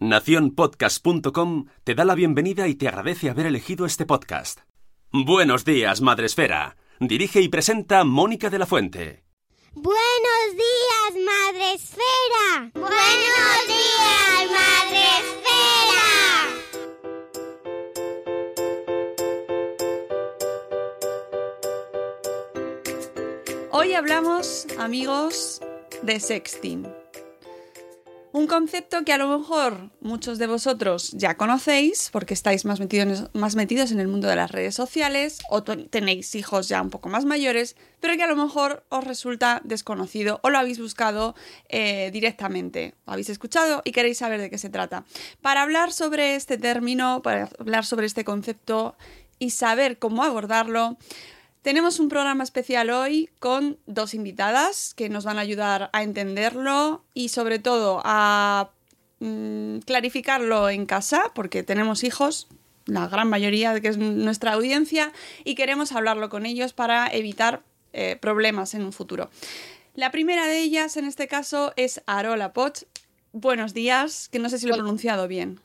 Naciónpodcast.com te da la bienvenida y te agradece haber elegido este podcast. Buenos días, Madresfera. Dirige y presenta Mónica de la Fuente. Buenos días, Madre Esfera. Buenos días, Madre Esfera. Hoy hablamos, amigos, de sexting. Un concepto que a lo mejor muchos de vosotros ya conocéis porque estáis más metidos, más metidos en el mundo de las redes sociales o tenéis hijos ya un poco más mayores, pero que a lo mejor os resulta desconocido o lo habéis buscado eh, directamente, habéis escuchado y queréis saber de qué se trata. Para hablar sobre este término, para hablar sobre este concepto y saber cómo abordarlo, tenemos un programa especial hoy con dos invitadas que nos van a ayudar a entenderlo y sobre todo a mm, clarificarlo en casa porque tenemos hijos, la gran mayoría de que es nuestra audiencia y queremos hablarlo con ellos para evitar eh, problemas en un futuro. La primera de ellas en este caso es Arola Pot. Buenos días, que no sé si lo he pronunciado bien.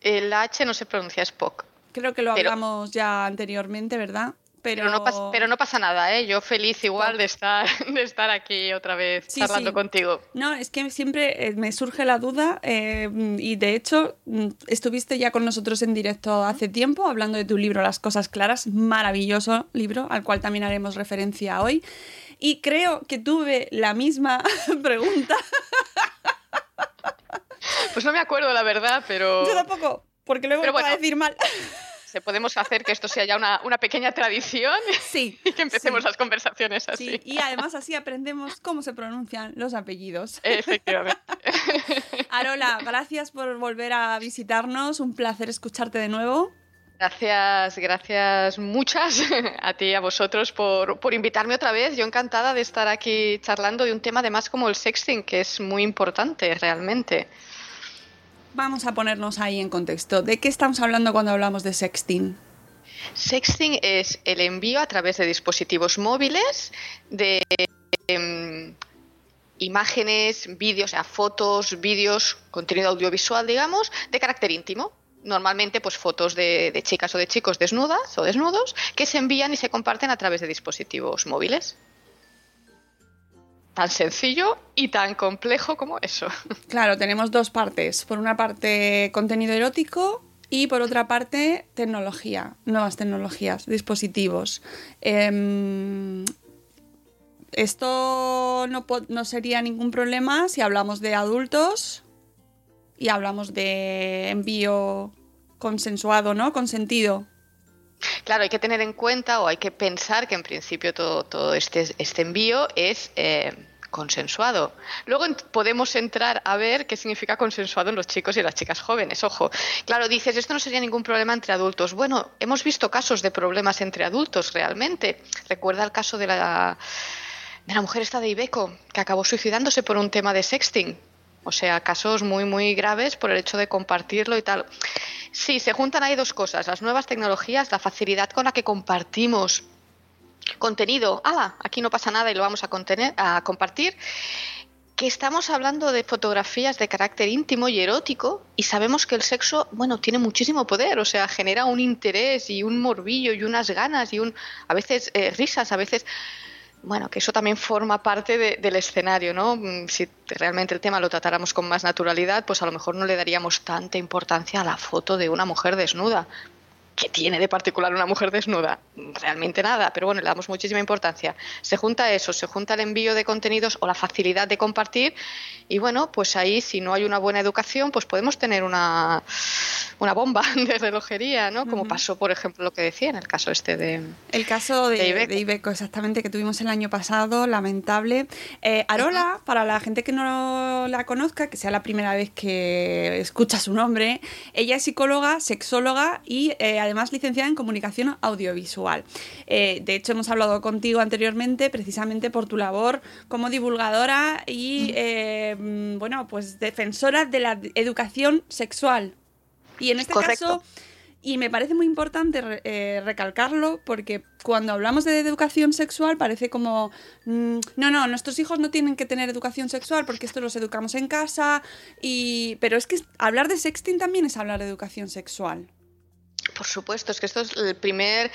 El H no se pronuncia, es POC. Creo que lo Pero- hablamos ya anteriormente, ¿verdad? Pero, no pasa, pero no pasa nada, ¿eh? Yo feliz igual de estar, de estar aquí otra vez Sí, charlando sí. contigo. No, es que siempre eh, me surge la duda eh, y de hecho mm, estuviste ya con nosotros en directo hace tiempo hablando de tu libro Las Cosas Claras, maravilloso libro al cual también haremos referencia hoy. Y creo que tuve la misma pregunta. Pues no me acuerdo la verdad, pero Yo tampoco, porque luego Pero me va a bueno. decir mal. Podemos hacer que esto sea ya una, una pequeña tradición Sí. y que empecemos sí, las conversaciones así. sí, y además así aprendemos cómo se pronuncian los apellidos. Efectivamente. Arola, gracias por volver a visitarnos. Un placer escucharte de nuevo. Gracias, gracias muchas a ti y a vosotros por, por invitarme otra vez. Yo encantada de estar aquí charlando de un tema además como el sexting, que es muy importante realmente. Vamos a ponernos ahí en contexto. ¿De qué estamos hablando cuando hablamos de sexting? Sexting es el envío a través de dispositivos móviles de em, imágenes, vídeos, o sea, fotos, vídeos, contenido audiovisual, digamos, de carácter íntimo. Normalmente, pues fotos de, de chicas o de chicos desnudas o desnudos que se envían y se comparten a través de dispositivos móviles. Tan sencillo y tan complejo como eso. Claro, tenemos dos partes. Por una parte, contenido erótico y por otra parte, tecnología, nuevas tecnologías, dispositivos. Em, esto no, no sería ningún problema si hablamos de adultos y hablamos de envío consensuado, ¿no? Consentido. Claro, hay que tener en cuenta o hay que pensar que en principio todo, todo este, este envío es eh, consensuado. Luego podemos entrar a ver qué significa consensuado en los chicos y las chicas jóvenes. Ojo, claro, dices, esto no sería ningún problema entre adultos. Bueno, hemos visto casos de problemas entre adultos realmente. Recuerda el caso de la, de la mujer esta de Ibeco, que acabó suicidándose por un tema de sexting. O sea, casos muy, muy graves por el hecho de compartirlo y tal. Sí, se juntan ahí dos cosas. Las nuevas tecnologías, la facilidad con la que compartimos contenido. Ah, aquí no pasa nada y lo vamos a, contener, a compartir que estamos hablando de fotografías de carácter íntimo y erótico y sabemos que el sexo, bueno, tiene muchísimo poder, o sea, genera un interés y un morbillo y unas ganas y un, a veces eh, risas, a veces, bueno, que eso también forma parte del escenario, ¿no? Mm, si realmente el tema lo tratáramos con más naturalidad, pues a lo mejor no le daríamos tanta importancia a la foto de una mujer desnuda, ¿Qué tiene de particular una mujer desnuda? Realmente nada, pero bueno, le damos muchísima importancia. Se junta eso, se junta el envío de contenidos o la facilidad de compartir y bueno, pues ahí si no hay una buena educación, pues podemos tener una, una bomba de relojería, ¿no? Como pasó, por ejemplo, lo que decía en el caso este de... El caso de, Ibeco. exactamente, que tuvimos el año pasado, lamentable. Eh, Arola, para la gente que no la conozca, que sea la primera vez que escucha su nombre, ella es psicóloga, sexóloga y eh, además licenciada en comunicación audiovisual. Eh, de hecho, hemos hablado contigo anteriormente precisamente por tu labor como divulgadora y, eh, bueno, pues defensora de la educación sexual. Y en este caso... Y me parece muy importante eh, recalcarlo porque cuando hablamos de educación sexual parece como, mm, no, no, nuestros hijos no tienen que tener educación sexual porque esto los educamos en casa. Y, pero es que hablar de sexting también es hablar de educación sexual. Por supuesto, es que esto es el primer,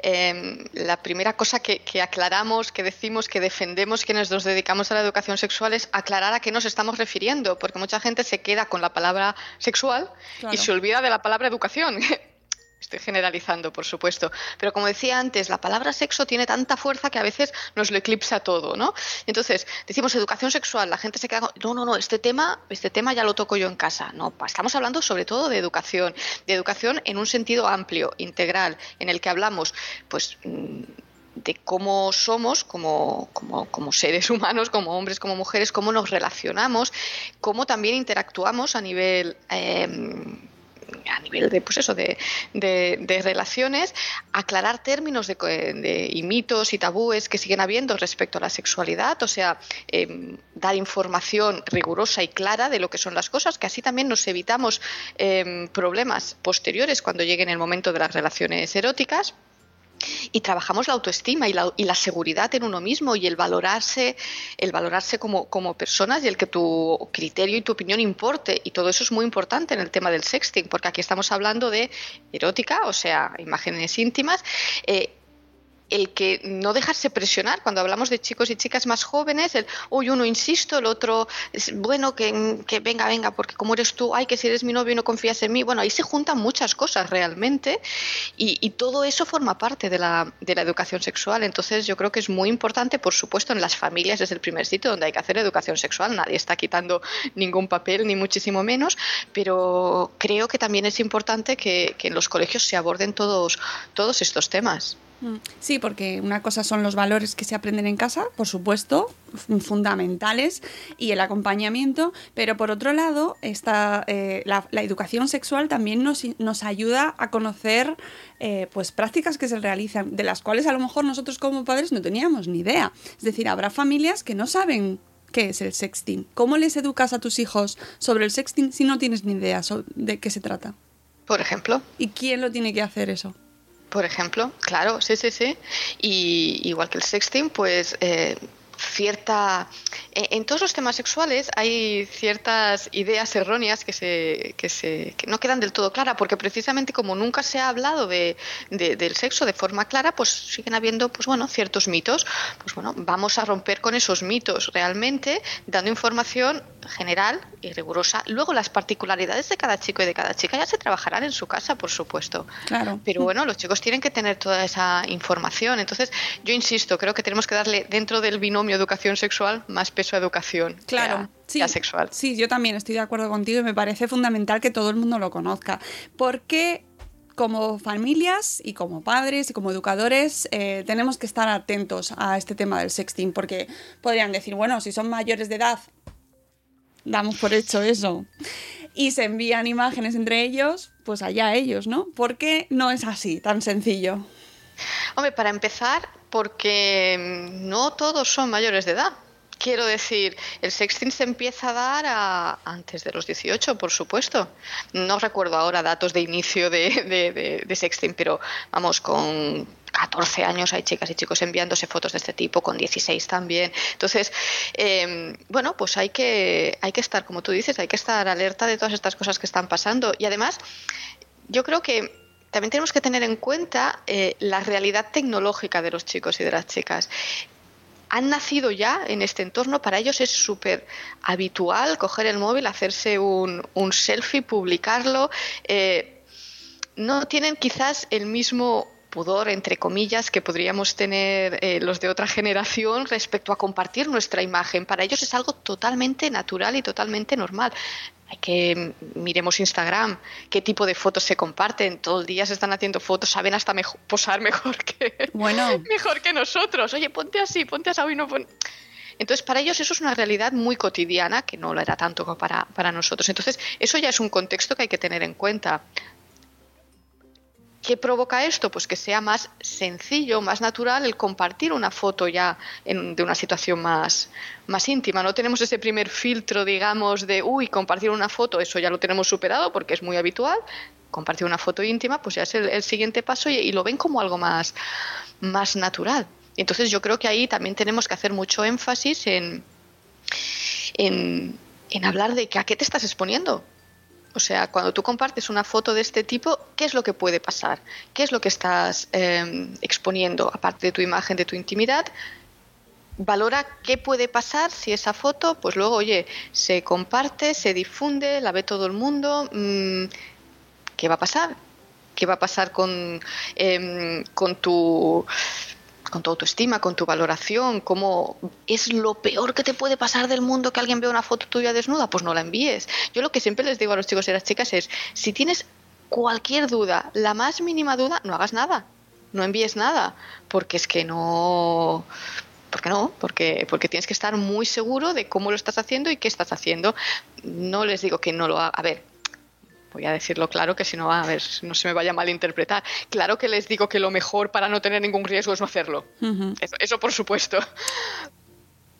em, la primera cosa que, aclaramos, que decimos, que defendemos quienes nos dedicamos a la educación sexual es aclarar a qué nos estamos refiriendo, porque mucha gente se queda con la palabra sexual y se olvida de la palabra educación. Generalizando, por supuesto. Pero como decía antes, la palabra sexo tiene tanta fuerza que a veces nos lo eclipsa todo, ¿no? Entonces, decimos educación sexual, la gente se queda con, no, no, no, este tema, este tema ya lo toco yo en casa. No, estamos hablando sobre todo de educación, de educación en un sentido amplio, integral, en el que hablamos, pues mm, de cómo somos como, como, como, seres humanos, como hombres, como mujeres, cómo nos relacionamos, cómo también interactuamos a nivel eh, a nivel de, pues eso, de, de, relaciones, aclarar términos de, y mitos y tabúes que siguen habiendo respecto a la sexualidad, o sea, em, dar información rigurosa y clara de lo que son las cosas, que así también nos evitamos em, problemas posteriores cuando lleguen el momento de las relaciones eróticas y trabajamos la autoestima y la, y la, seguridad en uno mismo y el valorarse, el valorarse como, personas y el que tu criterio y tu opinión importe. Y todo eso es muy importante en el tema del sexting, porque aquí estamos hablando de erótica, o sea, imágenes íntimas. Eh, el que no dejarse presionar cuando hablamos de chicos y chicas más jóvenes, el, uy, uno insisto, el otro, es, bueno, que, venga, venga, porque como eres tú, ay, que si eres mi novio y no confías en mí, bueno, ahí se juntan muchas cosas realmente y, y todo eso forma parte de la, de la, educación sexual. Entonces yo creo que es muy importante, por supuesto, en las familias es el primer sitio donde hay que hacer educación sexual, nadie está quitando ningún papel, ni muchísimo menos, pero creo que también es importante que, que en los colegios se aborden todos, todos estos temas. Mm. Sí, porque una cosa son los valores que se aprenden en casa, por supuesto, fundamentales, y el acompañamiento, pero por otro lado, esta, eh, la, educación sexual también nos, nos ayuda a conocer eh, pues prácticas que se realizan, de las cuales a lo mejor nosotros como padres no teníamos ni idea. Es decir, habrá familias que no saben qué es el sexting. ¿Cómo les educas a tus hijos sobre el sexting si no tienes ni idea de qué se trata? Por ejemplo. ¿Y quién lo tiene que hacer eso? Por ejemplo, claro, sí, sí, sí. Y igual que el sexting, pues eh, cierta... En, todos los temas sexuales hay ciertas ideas erróneas que, se, que, se, que no quedan del todo claras, porque precisamente como nunca se ha hablado de, del sexo de forma clara, pues siguen habiendo pues bueno, ciertos mitos. Pues bueno, vamos a romper con esos mitos realmente, dando información general y rigurosa. Luego las particularidades de cada chico y de cada chica ya se trabajarán en su casa, por supuesto. Claro. Pero bueno, los chicos tienen que tener toda esa información. Entonces, yo insisto, creo que tenemos que darle dentro del binomio educación sexual más peso a educación. Claro. sí, sexual. Sí, yo también estoy de acuerdo contigo y me parece fundamental que todo el mundo lo conozca. Porque como familias y como padres y como educadores eh, tenemos que estar atentos a este tema del sexting porque podrían decir, bueno, si son mayores de edad, damos por hecho eso. Y se envían imágenes entre ellos, pues allá ellos, ¿no? ¿Por qué no es así, tan sencillo? Hombre, para empezar, porque no todos son mayores de edad Quiero decir, el sexting se empieza a dar a, antes de los 18, por supuesto. No recuerdo ahora datos de inicio de, de, sexting, pero vamos, con 14 años hay chicas y chicos enviándose fotos de este tipo, con 16 también. Entonces, em, bueno, pues hay que, hay que estar, como tú dices, hay que estar alerta de todas estas cosas que están pasando. Y además, yo creo que también tenemos que tener en cuenta eh, la realidad tecnológica de los chicos y de las chicas han nacido ya en este entorno, para ellos es súper habitual coger el móvil, hacerse un, selfie, publicarlo. Eh, no tienen quizás el mismo pudor, entre comillas, que podríamos tener eh, los de otra generación respecto a compartir nuestra imagen. Para ellos es algo totalmente natural y totalmente normal hay que miremos Instagram, qué tipo de fotos se comparten. Todo el día se están haciendo fotos, saben hasta posar mejor que, bueno. mejor que nosotros. Oye, ponte así, ponte así y no Entonces, para ellos eso es una realidad muy cotidiana, que no lo era tanto para, para nosotros. Entonces, eso ya es un contexto que hay que tener en cuenta. ¿Qué provoca esto? Pues que sea más sencillo, más natural el compartir una foto ya de una situación más, más íntima. No tenemos ese primer filtro, digamos, de, uy, compartir una foto, eso ya lo tenemos superado porque es muy habitual. Compartir una foto íntima, pues ya es el, siguiente paso y, lo ven como algo más, más natural. Entonces yo creo que ahí también tenemos que hacer mucho énfasis en, en, en hablar de que a qué te estás exponiendo o sea, cuando tú compartes una foto de este tipo, ¿qué es lo que puede pasar? ¿Qué es lo que estás em, exponiendo, aparte de tu imagen, de tu intimidad? Valora qué puede pasar si esa foto, pues luego, oye, se comparte, se difunde, la ve todo el mundo. Mm, ¿Qué va a pasar? ¿Qué va a pasar con, em, con tu con tu autoestima, con tu valoración, cómo es lo peor que te puede pasar del mundo que alguien vea una foto tuya desnuda, pues no la envíes. Yo lo que siempre les digo a los chicos y las chicas es, si tienes cualquier duda, la más mínima duda, no hagas nada, no envíes nada, porque es que no... ¿Por qué no? Porque, porque tienes que estar muy seguro de cómo lo estás haciendo y qué estás haciendo. No les digo que no lo haga. A ver, voy a decirlo claro que si no, a ver, no se me vaya a malinterpretar. Claro que les digo que lo mejor para no tener ningún riesgo es no hacerlo. eso, por supuesto.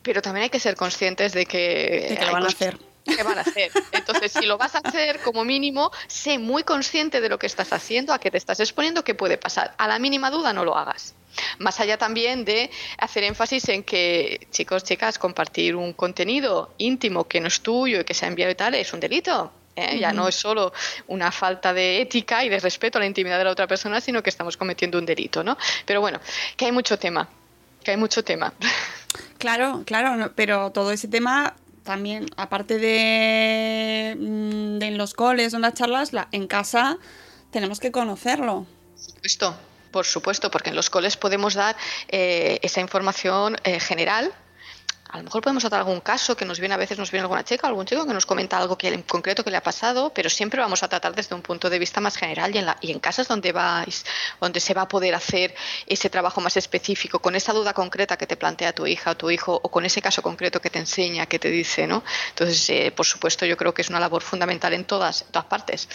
Pero también hay que ser conscientes de que... lo van a hacer. ¿Qué van a hacer? Entonces, si lo vas a hacer, como mínimo, sé muy consciente de lo que estás haciendo, a qué te estás exponiendo, qué puede pasar. A la mínima duda no lo hagas. Más allá también de hacer énfasis en que, chicos, chicas, compartir un contenido íntimo que no es tuyo y que se ha enviado y tal es un delito. ¿Eh? Ya no es solo una falta de ética y de respeto a la intimidad de la otra persona, sino que estamos cometiendo un delito, ¿no? Pero bueno, que hay mucho tema, que hay mucho tema. Claro, claro, pero todo ese tema también, aparte de, mm, en los coles o en las charlas, en casa tenemos que conocerlo. Esto, por supuesto, porque en los coles podemos dar eh, esa información eh, general a lo mejor podemos tratar algún caso que nos viene a veces nos viene alguna chica, algún chico que nos comenta algo que en concreto que le ha pasado, pero siempre vamos a tratar desde un punto de vista más general y en, la, y en casas donde vais, donde se va a poder hacer ese trabajo más específico, con esa duda concreta que te plantea tu hija o tu hijo, o con ese caso concreto que te enseña, que te dice, ¿no? Entonces, eh, por supuesto, yo creo que es una labor fundamental en todas, en todas partes.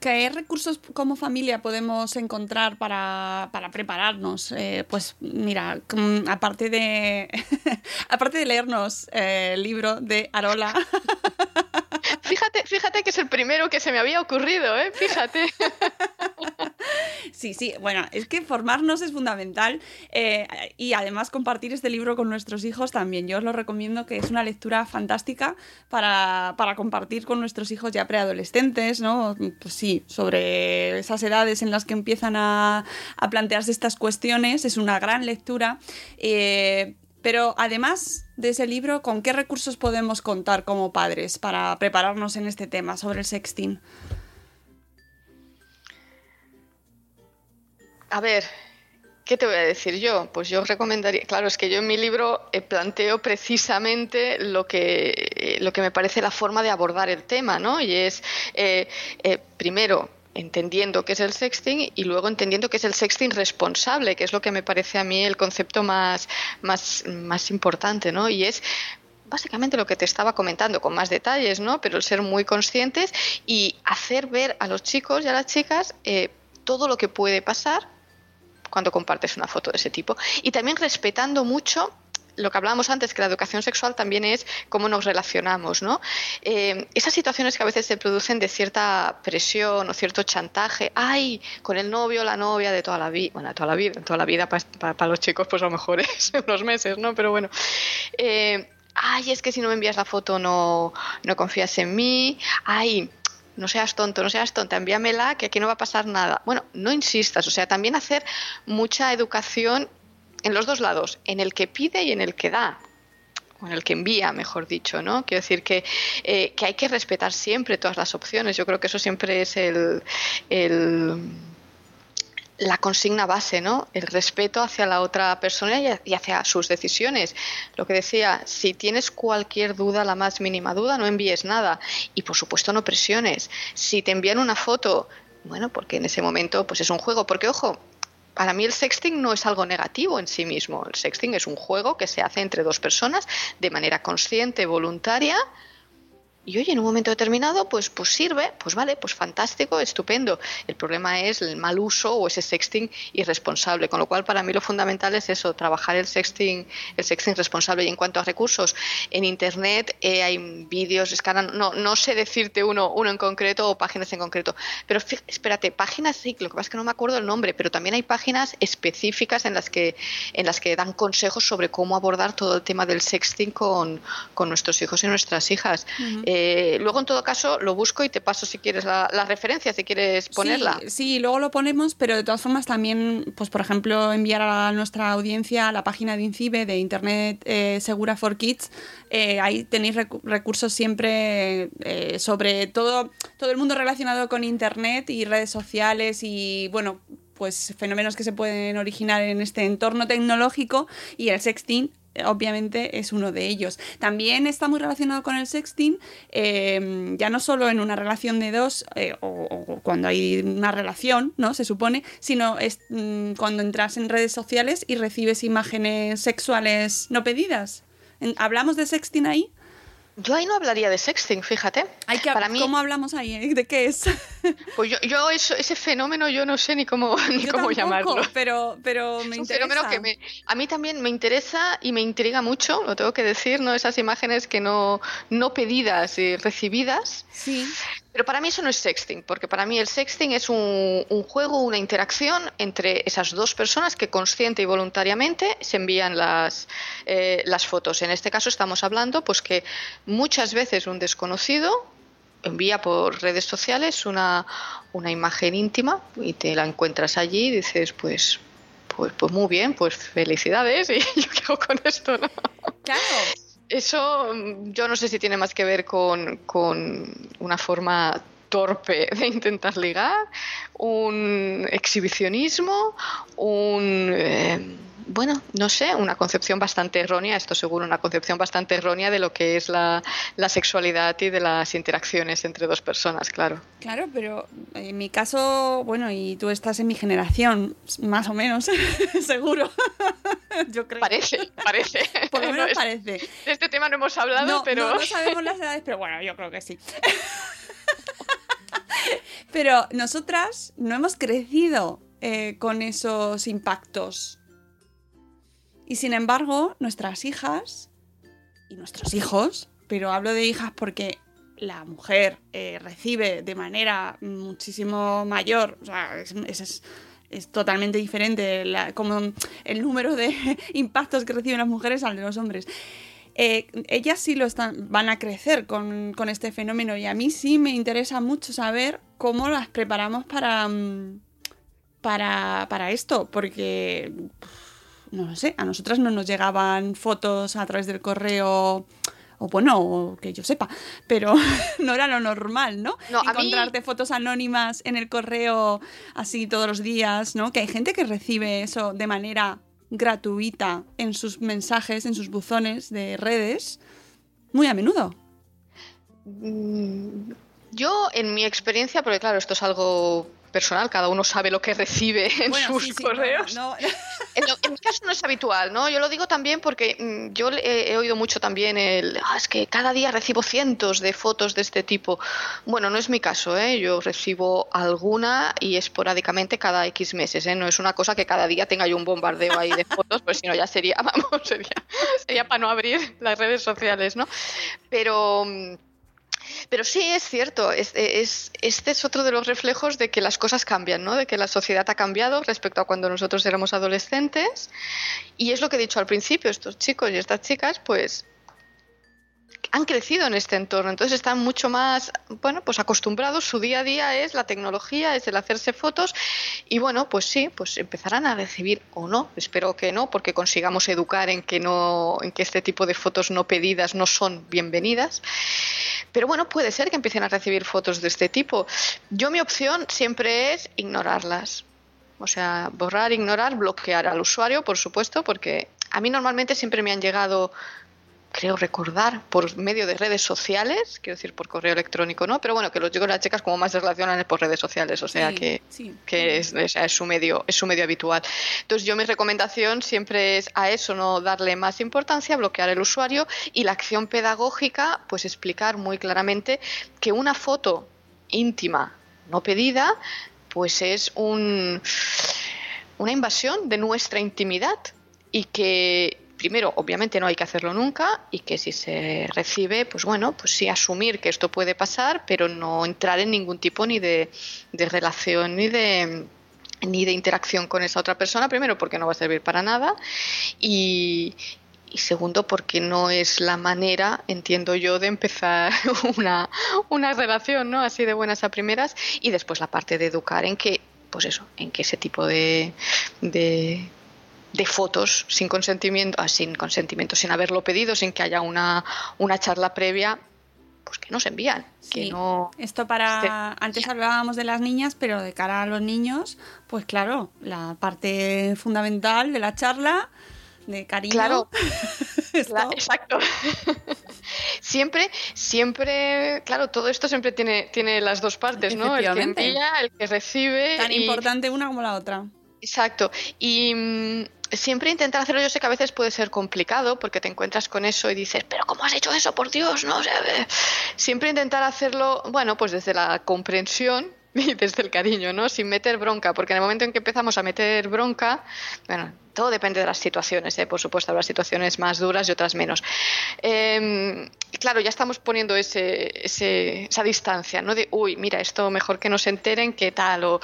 ¿Qué recursos como familia podemos encontrar para, prepararnos? Eh, pues mira, aparte de, aparte de leernos eh, el libro de Arola. Fíjate, fíjate que es el primero que se me había ocurrido, ¿eh? Fíjate. Sí, sí, bueno, es que formarnos es fundamental eh, y además compartir este libro con nuestros hijos también. Yo os lo recomiendo que es una lectura fantástica para, compartir con nuestros hijos ya preadolescentes, ¿no? Pues sí, sobre esas edades en las que empiezan a, plantearse estas cuestiones. Es una gran lectura. Eh, pero además de ese libro, ¿con qué recursos podemos contar como padres para prepararnos en este tema sobre el sexting? A ver, ¿qué te voy a decir yo? Pues yo recomendaría, claro, es que yo en mi libro eh, planteo precisamente lo que, eh, lo que me parece la forma de abordar el tema, ¿no? Y es, eh, primero, entendiendo qué es el sexting y luego entendiendo qué es el sexting responsable, que es lo que me parece a mí el concepto más, más, más importante, ¿no? Y es básicamente lo que te estaba comentando con más detalles, ¿no? Pero el ser muy conscientes y hacer ver a los chicos y a las chicas todo lo que puede pasar cuando compartes una foto de ese tipo. Y también respetando mucho lo que hablábamos antes, que la educación sexual también es cómo nos relacionamos, ¿no? Eh, esas situaciones que a veces se producen de cierta presión o cierto chantaje, ay, con el novio o la novia de toda la vida, bueno, toda la vida, toda la vida para los chicos pues a lo mejor es unos meses, ¿no? Pero bueno, eh, ay, es que si no me envías la foto no, no confías en mí, ay, no seas tonto, no seas tonta, envíamela, que aquí no va a pasar nada. Bueno, no insistas, o sea, también hacer mucha educación en los dos lados, en el que pide y en el que da o en el que envía, mejor dicho, ¿no? Quiero decir que, eh, que hay que respetar siempre todas las opciones. Yo creo que eso siempre es el, el la consigna base, ¿no? El respeto hacia la otra persona y hacia sus decisiones. Lo que decía, si tienes cualquier duda, la más mínima duda, no envíes nada. Y por supuesto no presiones. Si te envían una foto, bueno, porque en ese momento pues es un juego. Porque, ojo, para mí el sexting no es algo negativo en sí mismo. El sexting es un juego que se hace entre dos personas de manera consciente, voluntaria, y oye, en un momento determinado, pues, pues sirve, pues vale, pues fantástico, estupendo. El problema es el mal uso o ese sexting irresponsable, con lo cual para mí lo fundamental es eso, trabajar el sexting, el sexting responsable. Y en cuanto a recursos, en internet eh, hay vídeos, no, no sé decirte uno, uno en concreto o páginas en concreto, pero espérate, páginas sí, lo que pasa es que no me acuerdo el nombre, pero también hay páginas específicas en las que, en las que dan consejos sobre cómo abordar todo el tema del sexting con, con nuestros hijos y nuestras hijas. Eh, luego, en todo caso, lo busco y te paso si quieres la, referencia, si quieres ponerla. Sí, luego lo ponemos, pero de todas formas también, pues por ejemplo, enviar a nuestra audiencia a la página de INCIBE de Internet eh, Segura for Kids. Eh, ahí tenéis recursos siempre sobre todo, todo el mundo relacionado con Internet y redes sociales y, bueno, pues fenómenos que se pueden originar en este entorno tecnológico y el sexting obviamente es uno de ellos. También está muy relacionado con el sexting, em, ya no solo en una relación de dos eh, o, cuando hay una relación, ¿no? Se supone, sino es, mm, cuando entras en redes sociales y recibes imágenes sexuales no pedidas. ¿Hablamos de sexting ahí? Yo ahí no hablaría de sexting, fíjate. Hay que, Para mí, ¿Cómo hablamos ahí? Eh? ¿De qué es? Pues yo, ese fenómeno yo no sé ni cómo, ni cómo llamarlo. Pero, pero me es un fenómeno que a mí también me interesa y me intriga mucho, lo tengo que decir, ¿no? Esas imágenes que no, no pedidas y recibidas. Sí. Pero para mí eso no es sexting, porque para mí el sexting es un, juego, una interacción entre esas dos personas que consciente y voluntariamente se envían las, eh, las fotos. En este caso estamos hablando pues que muchas veces un desconocido envía por redes sociales una, una imagen íntima y te la encuentras allí y dices pues pues, pues muy bien, pues felicidades y yo qué hago con esto, ¿no? Claro, eso mm, yo no sé si tiene más que ver con, una forma torpe de intentar ligar, un exhibicionismo, un... Eh, bueno, no sé, una concepción bastante errónea, esto seguro, una concepción bastante errónea de lo que es la, sexualidad y de las interacciones entre dos personas, claro. Claro, pero en mi caso, bueno, y tú estás en mi generación, más o menos, seguro. Yo creo. Parece, parece. Por lo menos parece. De este tema no hemos hablado, pero. No, no sabemos las edades, pero bueno, yo creo que sí. pero nosotras no hemos crecido eh, con esos impactos y sin embargo, nuestras hijas y nuestros hijos, pero hablo de hijas porque la mujer eh, recibe de manera muchísimo mayor, o sea, es, totalmente diferente como el número de impactos que reciben las mujeres al de los hombres. Eh, ellas sí lo están, van a crecer con, este fenómeno y a mí sí me interesa mucho saber cómo las preparamos para, mm, para, para esto, porque no lo sé, a nosotras no nos llegaban fotos a través del correo o bueno, que yo sepa, pero no era lo normal, ¿no? no Encontrarte fotos anónimas en el correo así todos los días, ¿no? Que hay gente que recibe eso de manera gratuita en sus mensajes, en sus buzones de redes, muy a menudo. Mm, Yo, en mi experiencia, porque claro, esto es algo personal, cada uno sabe lo que recibe en Bueno, sus sí, sí, correos. no, no. En, lo- en mi caso no es habitual, ¿no? Yo lo digo también porque mm, yo he, he oído mucho también el, "Ah, es que cada día recibo cientos de fotos de este tipo. Bueno, no es mi caso, ¿eh? Yo recibo alguna y esporádicamente cada X meses, ¿eh? No es una cosa que cada día tenga yo un bombardeo ahí de fotos, pues si no ya sería, vamos, sería, sería para no abrir las redes sociales, ¿no? Pero... mm, pero sí, es cierto, es, es- este es otro de los reflejos de que las cosas cambian, ¿no? de que la sociedad ha cambiado respecto a cuando nosotros éramos adolescentes. Y es lo que he dicho al principio, estos chicos y estas chicas, pues han crecido en este entorno, entonces están mucho más, bueno, pues acostumbrados, su día a día es la tecnología, es el hacerse fotos y bueno, pues sí, pues empezarán a recibir o no, espero que no, porque consigamos educar en que no en que este tipo de fotos no pedidas no son bienvenidas. Pero bueno, puede ser que empiecen a recibir fotos de este tipo. Yo mi opción siempre es ignorarlas. O sea, borrar, ignorar, bloquear al usuario, por supuesto, porque a mí normalmente siempre me han llegado, creo recordar, por medio de redes sociales, quiero decir por correo electrónico, ¿no? Pero bueno, que los chicos y las chicas como más se relacionan es por redes sociales, o sea Sí, que, sí. que es, es su medio, es su medio habitual. Entonces yo mi recomendación siempre es a eso no darle más importancia, bloquear el usuario y la acción pedagógica, pues explicar muy claramente que una foto íntima no pedida, pues es un, una invasión de nuestra intimidad y que primero obviamente no hay que hacerlo nunca y que si se recibe pues bueno pues sí asumir que esto puede pasar pero no entrar en ningún tipo ni de, de relación ni de ni de interacción con esa otra persona primero porque no va a servir para nada y, y segundo porque no es la manera entiendo yo de empezar una, una relación no así de buenas a primeras y después la parte de educar en que pues eso en que ese tipo de, de de fotos sin consentimiento, ah, sin consentimiento, sin haberlo pedido, sin que haya una, una charla previa, pues que no se envían, que no Esto para. Antes hablábamos de las niñas, pero de cara a los niños, pues claro, la parte fundamental de la charla, de cariño. Claro. La- exacto. siempre, siempre, claro, todo esto siempre tiene, tiene las dos partes, ¿no? El que envía, el que recibe. tan y- importante una como la otra. Exacto. Y mm, siempre intentar hacerlo, yo sé que a veces puede ser complicado porque te encuentras con eso y dices, pero ¿cómo has hecho eso? Por Dios, ¿no? O siempre intentar hacerlo, bueno, pues desde la comprensión y desde el cariño, ¿no? Sin meter bronca, porque en el momento en que empezamos a meter bronca, bueno, todo depende de las situaciones, ¿eh? por supuesto, habrá situaciones más duras y otras menos. Eh, claro, ya estamos poniendo ese, ese- esa distancia, ¿no? De, uy, mira, esto mejor que no se enteren, ¿qué tal? O,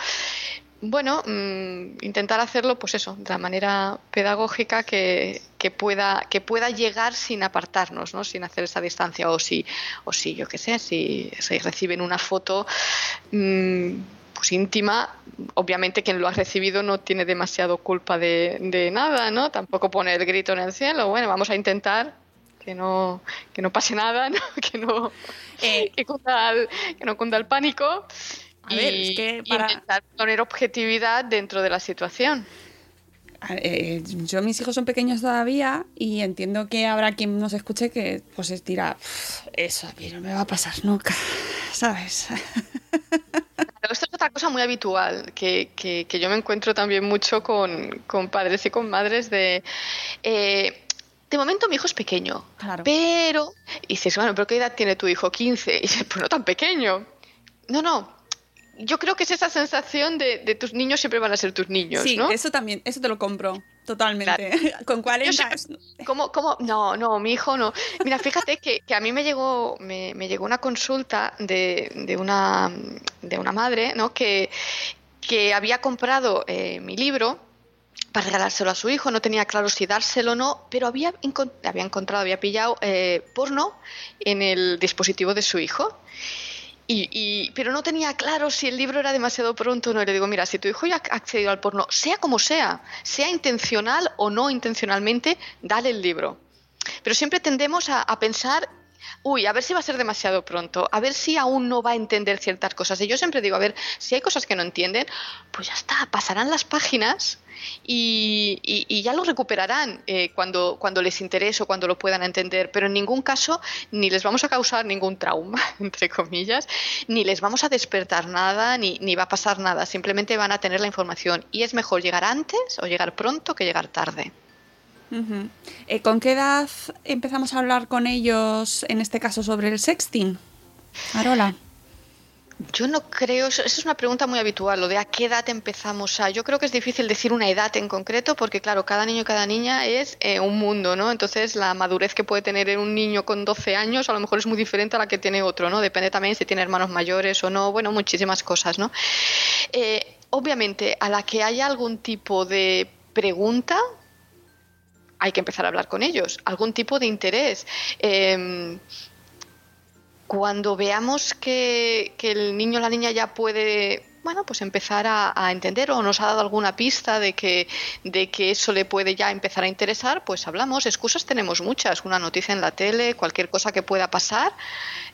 bueno, mm, intentar hacerlo, pues eso, de la manera pedagógica que, que pueda que pueda llegar sin apartarnos, ¿no? Sin hacer esa distancia o si o si yo qué sé, si, si reciben una foto mm, pues íntima, obviamente quien lo ha recibido no tiene demasiado culpa de, de nada, ¿no? Tampoco pone el grito en el cielo. Bueno, vamos a intentar que no que no pase nada, ¿no? Que no Eh, que cunda el, que no cunda el pánico. A ver, es que para- intentar poner objetividad dentro de la situación. eh, yo, mis hijos son pequeños todavía y entiendo que habrá quien nos escuche que pues es dirá, "Pff, eso a mí no me va a pasar nunca, ¿sabes? Pero esto es otra cosa muy habitual que, que- que yo me encuentro también mucho con, con padres y con madres de... eh, de momento mi hijo es pequeño, Claro. pero... Y dices, bueno, ¿pero qué edad tiene tu hijo? 15. Y dices, pues no tan pequeño. No, no. Yo creo que es esa sensación de, de tus niños siempre van a ser tus niños, sí, ¿no? eso también, eso te lo compro, totalmente. Con 40 Yo es- ¿Cómo, cómo? No, no, mi hijo no. Mira, fíjate que, que a mí me llegó, me, me llegó una consulta de, de, una, de una madre ¿no? que, que había comprado eh, mi libro para regalárselo a su hijo, no tenía claro si dárselo o no, pero había, había encontrado, había pillado eh, porno en el dispositivo de su hijo. Y, y- pero no tenía claro si el libro era demasiado pronto o no. Y le digo, mira, si tu hijo ya ha accedido al porno, sea como sea, sea intencional o no intencionalmente, dale el libro. Pero siempre tendemos a, a pensar uy, a ver si va a ser demasiado pronto, a ver si aún no va a entender ciertas cosas. Y yo siempre digo, a ver, si hay cosas que no entienden, pues ya está, pasarán las páginas y, y- ya lo recuperarán eh, cuando, cuando les interese o cuando lo puedan entender. Pero en ningún caso ni les vamos a causar ningún trauma, entre comillas, ni les vamos a despertar nada, ni, ni va a pasar nada. Simplemente van a tener la información. Y es mejor llegar antes o llegar pronto que llegar tarde. Eh, ¿Con qué edad empezamos a hablar con ellos, en este caso, sobre el sexting? Arola. Yo no creo, eso es una pregunta muy habitual, lo de a qué edad empezamos a. Yo creo que es difícil decir una edad en concreto porque, claro, cada niño y cada niña es eh, un mundo, ¿no? Entonces, la madurez que puede tener un niño con 12 años a lo mejor es muy diferente a la que tiene otro, ¿no? Depende también si tiene hermanos mayores o no, bueno, muchísimas cosas, ¿no? Eh, obviamente, a la que haya algún tipo de pregunta, hay que empezar a hablar con ellos, algún tipo de interés. Em, cuando veamos que, el niño o la niña ya puede bueno, pues empezar a, a entender o nos ha dado alguna pista de que, de que eso le puede ya empezar a interesar, pues hablamos. Excusas tenemos muchas, una noticia en la tele, cualquier cosa que pueda pasar,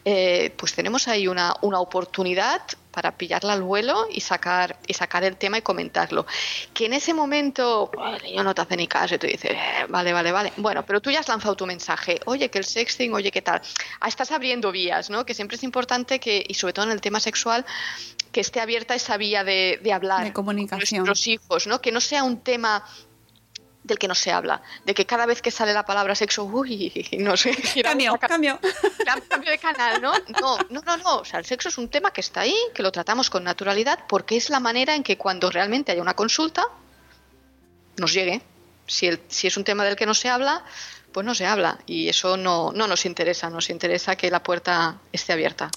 eh, pues tenemos ahí una, una oportunidad para pillarla al vuelo y sacar, y sacar el tema y comentarlo. Que en ese momento el niño no te hace ni caso y tú dices, "Eh, vale, vale, vale. Bueno, pero tú ya has lanzado tu mensaje. Oye, que el sexting, oye, ¿qué tal? Ah, estás abriendo vías, ¿no? Que siempre es importante que, y sobre todo en el tema sexual, que esté abierta esa vía de, de hablar De comunicación. con nuestros hijos, ¿no? Que no sea un tema del que no se habla, de que cada vez que sale la palabra sexo, uy, no sé, Cambio, cambio. Cam- cambio de canal, ¿no? No, no, no, no. O sea, el sexo es un tema que está ahí, que lo tratamos con naturalidad, porque es la manera en que cuando realmente haya una consulta, nos llegue. Si, el- si es un tema del que no se habla, pues no se habla. Y eso no, no nos interesa, nos interesa que la puerta esté abierta.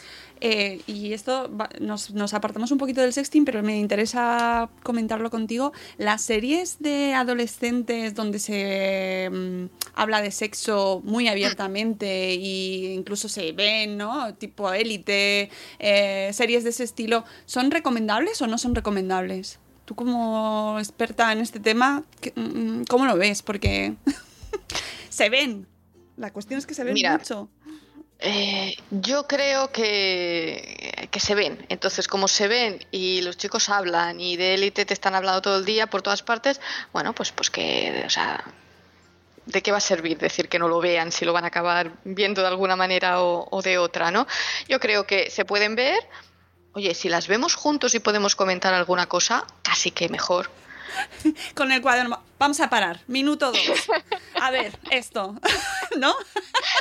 Eh, y esto va- nos, nos apartamos un poquito del sexting, pero me interesa comentarlo contigo. Las series de adolescentes donde se mm, habla de sexo muy abiertamente e incluso se ven, ¿no? Tipo élite, eh, series de ese estilo, ¿son recomendables o no son recomendables? Tú como experta en este tema, ¿qué- mm, ¿cómo lo ves? Porque se ven. La cuestión es que se ven Mira, mucho. Eh, yo creo que, que se ven. Entonces, como se ven y los chicos hablan y de élite te están hablando todo el día por todas partes, bueno, pues, pues que, o sea, ¿de qué va a servir decir que no lo vean si lo van a acabar viendo de alguna manera o, o de otra, ¿no? Yo creo que se pueden ver. Oye, si las vemos juntos y podemos comentar alguna cosa, casi que mejor. con el cuaderno. Vamos a parar. Minuto dos. A ver, esto. ¿No?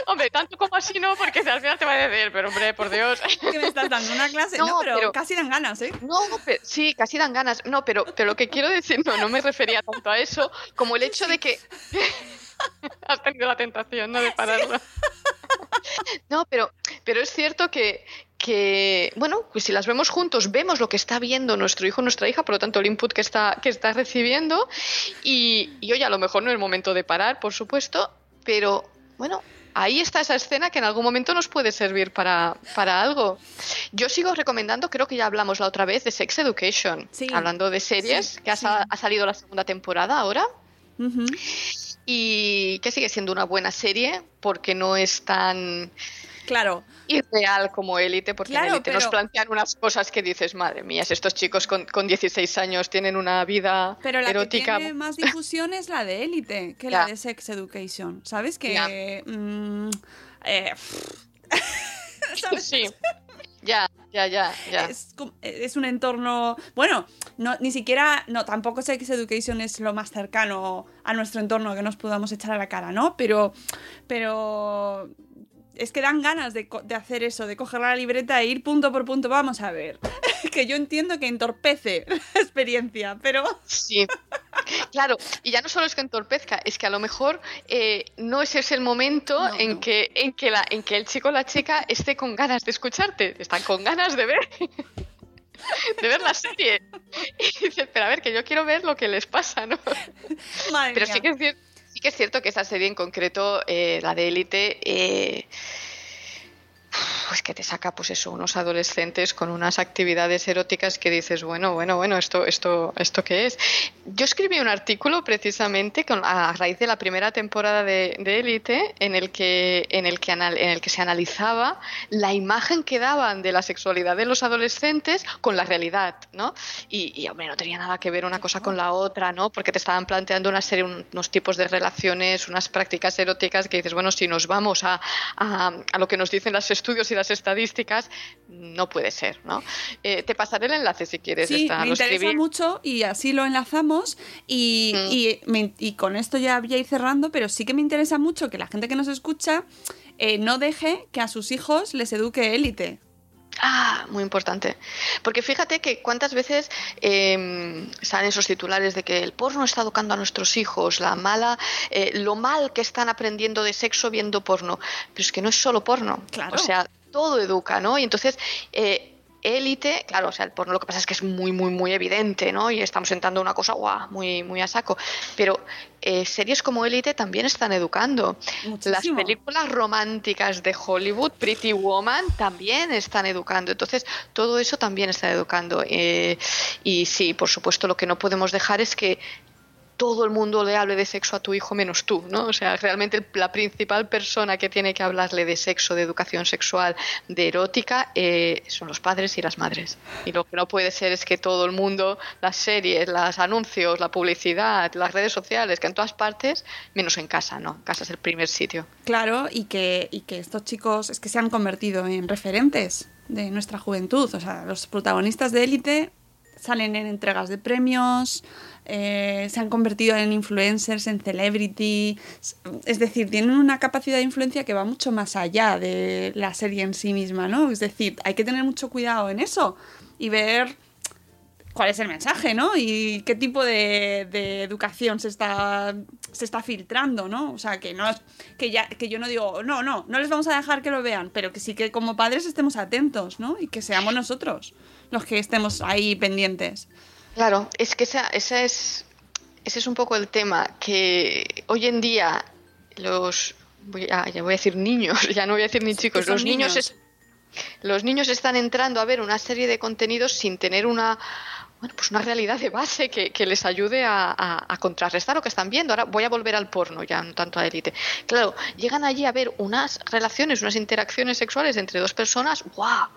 Hombre, tanto como así no, porque al final te va a decir, pero hombre, por Dios. Que me estás dando una clase. No, No, pero, pero- casi dan ganas, ¿eh? No, pe- sí, casi dan ganas. No, pero, pero lo que quiero decir, no, no me refería tanto a eso, como el hecho de que. Has tenido la tentación, ¿no? De pararlo. No, pero, pero es cierto que, que, bueno, pues si las vemos juntos, vemos lo que está viendo nuestro hijo o nuestra hija, por lo tanto, el input que está, que está recibiendo. Y, y oye, a lo mejor no es el momento de parar, por supuesto, pero bueno. Ahí está esa escena que en algún momento nos puede servir para, para algo. Yo sigo recomendando, creo que ya hablamos la otra vez, de Sex Education. Sí. Hablando de series, Sí, que ha, sí. ha salido la segunda temporada ahora y que sigue siendo una buena serie porque no es tan Claro. irreal como Élite, porque Claro, en Élite nos plantean unas cosas que dices, madre mía, si estos chicos con, con 16 años tienen una vida Pero la erótica. que tiene más difusión es la de élite que la de Sex Education. ¿Sabes? Que. Mm, eh, ¿sabes? Sí, ya, ya, ya, ya. Es, es un entorno. Bueno, no, ni siquiera. No, tampoco Sex Education es lo más cercano a nuestro entorno que nos podamos echar a la cara, ¿no? Pero. Pero. Es que dan ganas de, de hacer eso, de coger la libreta e ir punto por punto. Vamos a ver. que yo entiendo que entorpece la experiencia, pero. Sí, claro, y ya no solo es que entorpezca, es que a lo mejor eh, no ese es el momento No, en, no. Que, en, que la, en que el chico o la chica esté con ganas de escucharte, están con ganas de ver, de ver la serie. Y dices, pero a ver, que yo quiero ver lo que les pasa, ¿no? Madre Pero mía. sí que es cierto, que es cierto que esa serie en concreto, eh, la de Élite, eh, pues es que te saca, pues eso, unos adolescentes con unas actividades eróticas que dices, bueno, bueno, bueno, esto, esto, esto qué es. Yo escribí un artículo precisamente con, a raíz de la primera temporada de Élite en el que, en el que en el que se analizaba la imagen que daban de la sexualidad de los adolescentes con la realidad, ¿no? Y, y hombre, no tenía nada que ver una cosa con la otra, ¿no? Porque te estaban planteando una serie, unos tipos de relaciones, unas prácticas eróticas que dices, bueno, si nos vamos a, a, a lo que nos dicen los estudios y las estadísticas, no puede ser, ¿no? Eh, te pasaré el enlace si quieres. Sí, me interesa mucho y así lo enlazamos y, Mm. y, me- y con esto ya voy a ir cerrando, pero sí que me interesa mucho que la gente que nos escucha eh, no deje que a sus hijos les eduque élite. Ah, muy importante. Porque fíjate que cuántas veces eh, salen esos titulares de que el porno está educando a nuestros hijos, la mala, eh, lo mal que están aprendiendo de sexo viendo porno. Pero es que no es solo porno. Claro. O sea, todo educa, ¿no? Y entonces, eh, élite, claro, o sea, el porno lo que pasa es que es muy, muy, muy evidente, ¿no? Y estamos entrando en una cosa, guau, muy, muy a saco. Pero eh, series como élite también están educando. Las películas románticas de Hollywood, Pretty Woman, también están educando. Entonces, todo eso también está educando. Eh, y sí, por supuesto, lo que no podemos dejar es que todo el mundo le hable de sexo a tu hijo menos tú, ¿no? O sea, realmente la principal persona que tiene que hablarle de sexo, de educación sexual, de erótica, eh, son los padres y las madres. Y lo que no puede ser es que todo el mundo, las series, los anuncios, la publicidad, las redes sociales, que en todas partes, menos en casa, ¿no? Casa es el primer sitio. Claro, y que, y que estos chicos es que se han convertido en referentes de nuestra juventud. O sea, los protagonistas de élite salen en entregas de premios, eh, se han convertido en influencers, en celebrity. Es decir, tienen una capacidad de influencia que va mucho más allá de la serie en sí misma, ¿no? Es decir, hay que tener mucho cuidado en eso y ver cuál es el mensaje, ¿no? Y qué tipo de, de educación se está, se está filtrando, ¿no? O sea, que no que ya, que yo no digo, no, no, no les vamos a dejar que lo vean, pero que sí que como padres estemos atentos, ¿no? Y que seamos nosotros los que estemos ahí pendientes. Claro, es que esa, esa es, ese es un poco el tema, que hoy en día los, voy a, ya voy a decir niños, ya no voy a decir ni chicos, los niños, niños. es- los niños están entrando a ver una serie de contenidos sin tener una, bueno, pues una realidad de base que, que les ayude a, a- a contrarrestar lo que están viendo. Ahora voy a volver al porno, ya no tanto a élite. Claro, llegan allí a ver unas relaciones, unas interacciones sexuales entre dos personas, ¡guau!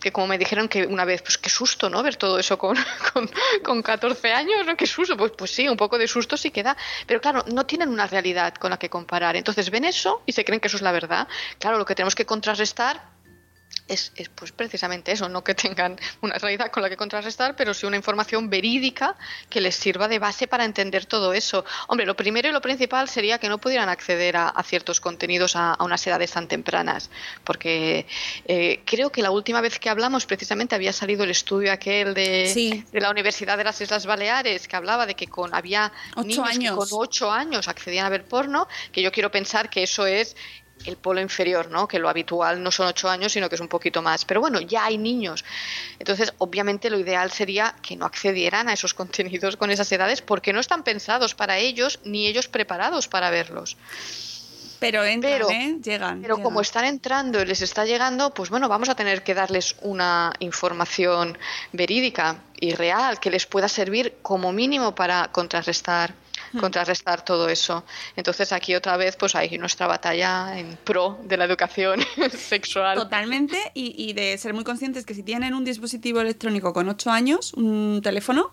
Que como me dijeron que una vez, pues qué susto, ¿no? Ver todo eso con, con, con 14 años, ¿no? Qué susto. Pues, pues sí, un poco de susto sí que da. Pero claro, no tienen una realidad con la que comparar. Entonces ven eso y se creen que eso es la verdad. Claro, lo que tenemos que contrarrestar es, es, pues precisamente eso, no que tengan una realidad con la que contrarrestar, pero sí una información verídica que les sirva de base para entender todo eso. Hombre, lo primero y lo principal sería que no pudieran acceder a, a ciertos contenidos a, a, unas edades tan tempranas, porque eh, creo que la última vez que hablamos precisamente había salido el estudio aquel de, Sí. de la Universidad de las Islas Baleares que hablaba de que con había niños que con ocho años accedían a ver porno, que yo quiero pensar que eso es el polo inferior, ¿no? Que lo habitual no son ocho años, sino que es un poquito más. Pero bueno, ya hay niños. Entonces, obviamente, lo ideal sería que no accedieran a esos contenidos con esas edades porque no están pensados para ellos ni ellos preparados para verlos. Pero entran, Pero- ¿eh? Llegan. Pero como están entrando y les está llegando, pues bueno, vamos a tener que darles una información verídica y real que les pueda servir como mínimo para contrarrestar contrarrestar todo eso. Entonces aquí otra vez pues hay nuestra batalla en pro de la educación sexual. Totalmente, y, y de ser muy conscientes que si tienen un dispositivo electrónico con 8 años, un teléfono,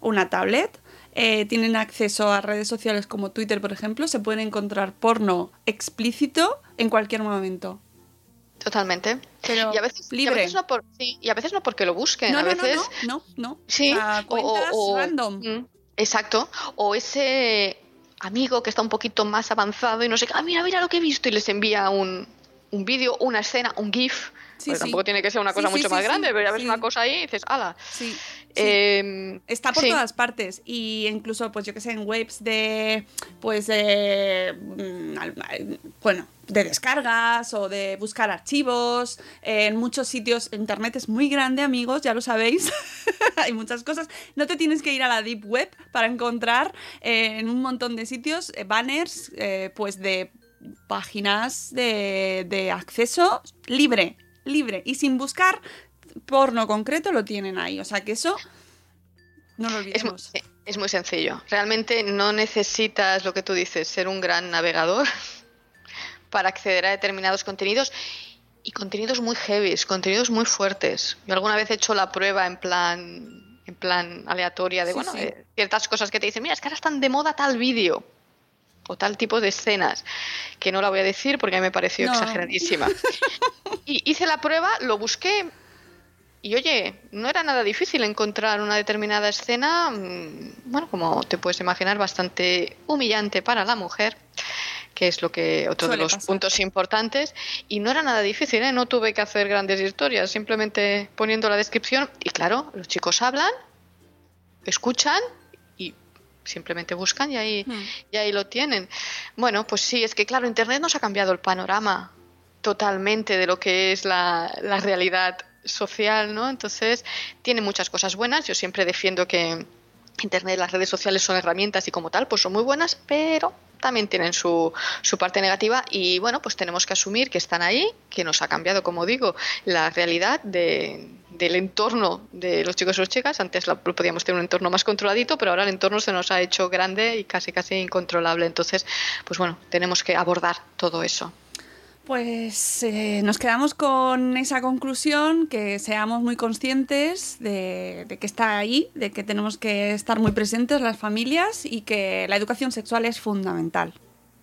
una tablet, eh, tienen acceso a redes sociales como Twitter, por ejemplo, se pueden encontrar porno explícito en cualquier momento. Totalmente. Pero y a veces, y a libre. veces no por, sí, y a veces no porque lo busquen, No, a no, veces no, no, no. Sí, O sea, cuentas random. mm, exacto. O ese amigo que está un poquito más avanzado y no sé qué, ah, mira, mira lo que he visto y les envía un, un vídeo, una escena, un GIF. Sí, sí. tampoco tiene que ser una cosa sí, mucho más grande, pero ya ves una cosa ahí y dices, ala. Sí. Sí. Eh, Está por sí. todas partes y incluso pues yo que sé en webs de pues al- bueno de descargas o de buscar archivos en muchos sitios internet es muy grande amigos ya lo sabéis hay muchas cosas no te tienes que ir a la deep web para encontrar eh, en un montón de sitios eh, banners eh, pues de páginas de, de acceso libre libre y sin buscar porno concreto lo tienen ahí. O sea que eso no lo olvidemos. es muy sencillo. Realmente no necesitas lo que tú dices, ser un gran navegador para acceder a determinados contenidos y contenidos muy heavies, contenidos muy fuertes. Yo alguna vez he hecho la prueba en plan en plan aleatoria de Sí, bueno, sí. eh, ciertas cosas que te dicen, mira, es que ahora están de moda tal vídeo o tal tipo de escenas, que no la voy a decir porque a mí me pareció No. exageradísima. Y hice la prueba, lo busqué y oye, no era nada difícil encontrar una determinada escena, mm, bueno, como te puedes imaginar, bastante humillante para la mujer, que es lo que otro Suele de los pasar. puntos importantes. Y no era nada difícil, ¿eh? no tuve que hacer grandes historias, simplemente poniendo la descripción. Y claro, los chicos hablan, escuchan y simplemente buscan y ahí, Hmm. y ahí lo tienen. Bueno, pues sí, es que claro, Internet nos ha cambiado el panorama totalmente de lo que es la, la realidad social, ¿no? Entonces, tiene muchas cosas buenas. Yo siempre defiendo que Internet, las redes sociales son herramientas y como tal, pues son muy buenas, pero también tienen su, su parte negativa y bueno, pues tenemos que asumir que están ahí, que nos ha cambiado, como digo, la realidad de- del entorno de los chicos y las chicas. Antes podíamos tener un entorno más controladito, pero ahora el entorno se nos ha hecho grande y casi casi incontrolable. Entonces, pues bueno, tenemos que abordar todo eso. Pues eh, nos quedamos con esa conclusión, que seamos muy conscientes de, de que está ahí, de que tenemos que estar muy presentes las familias y que la educación sexual es fundamental.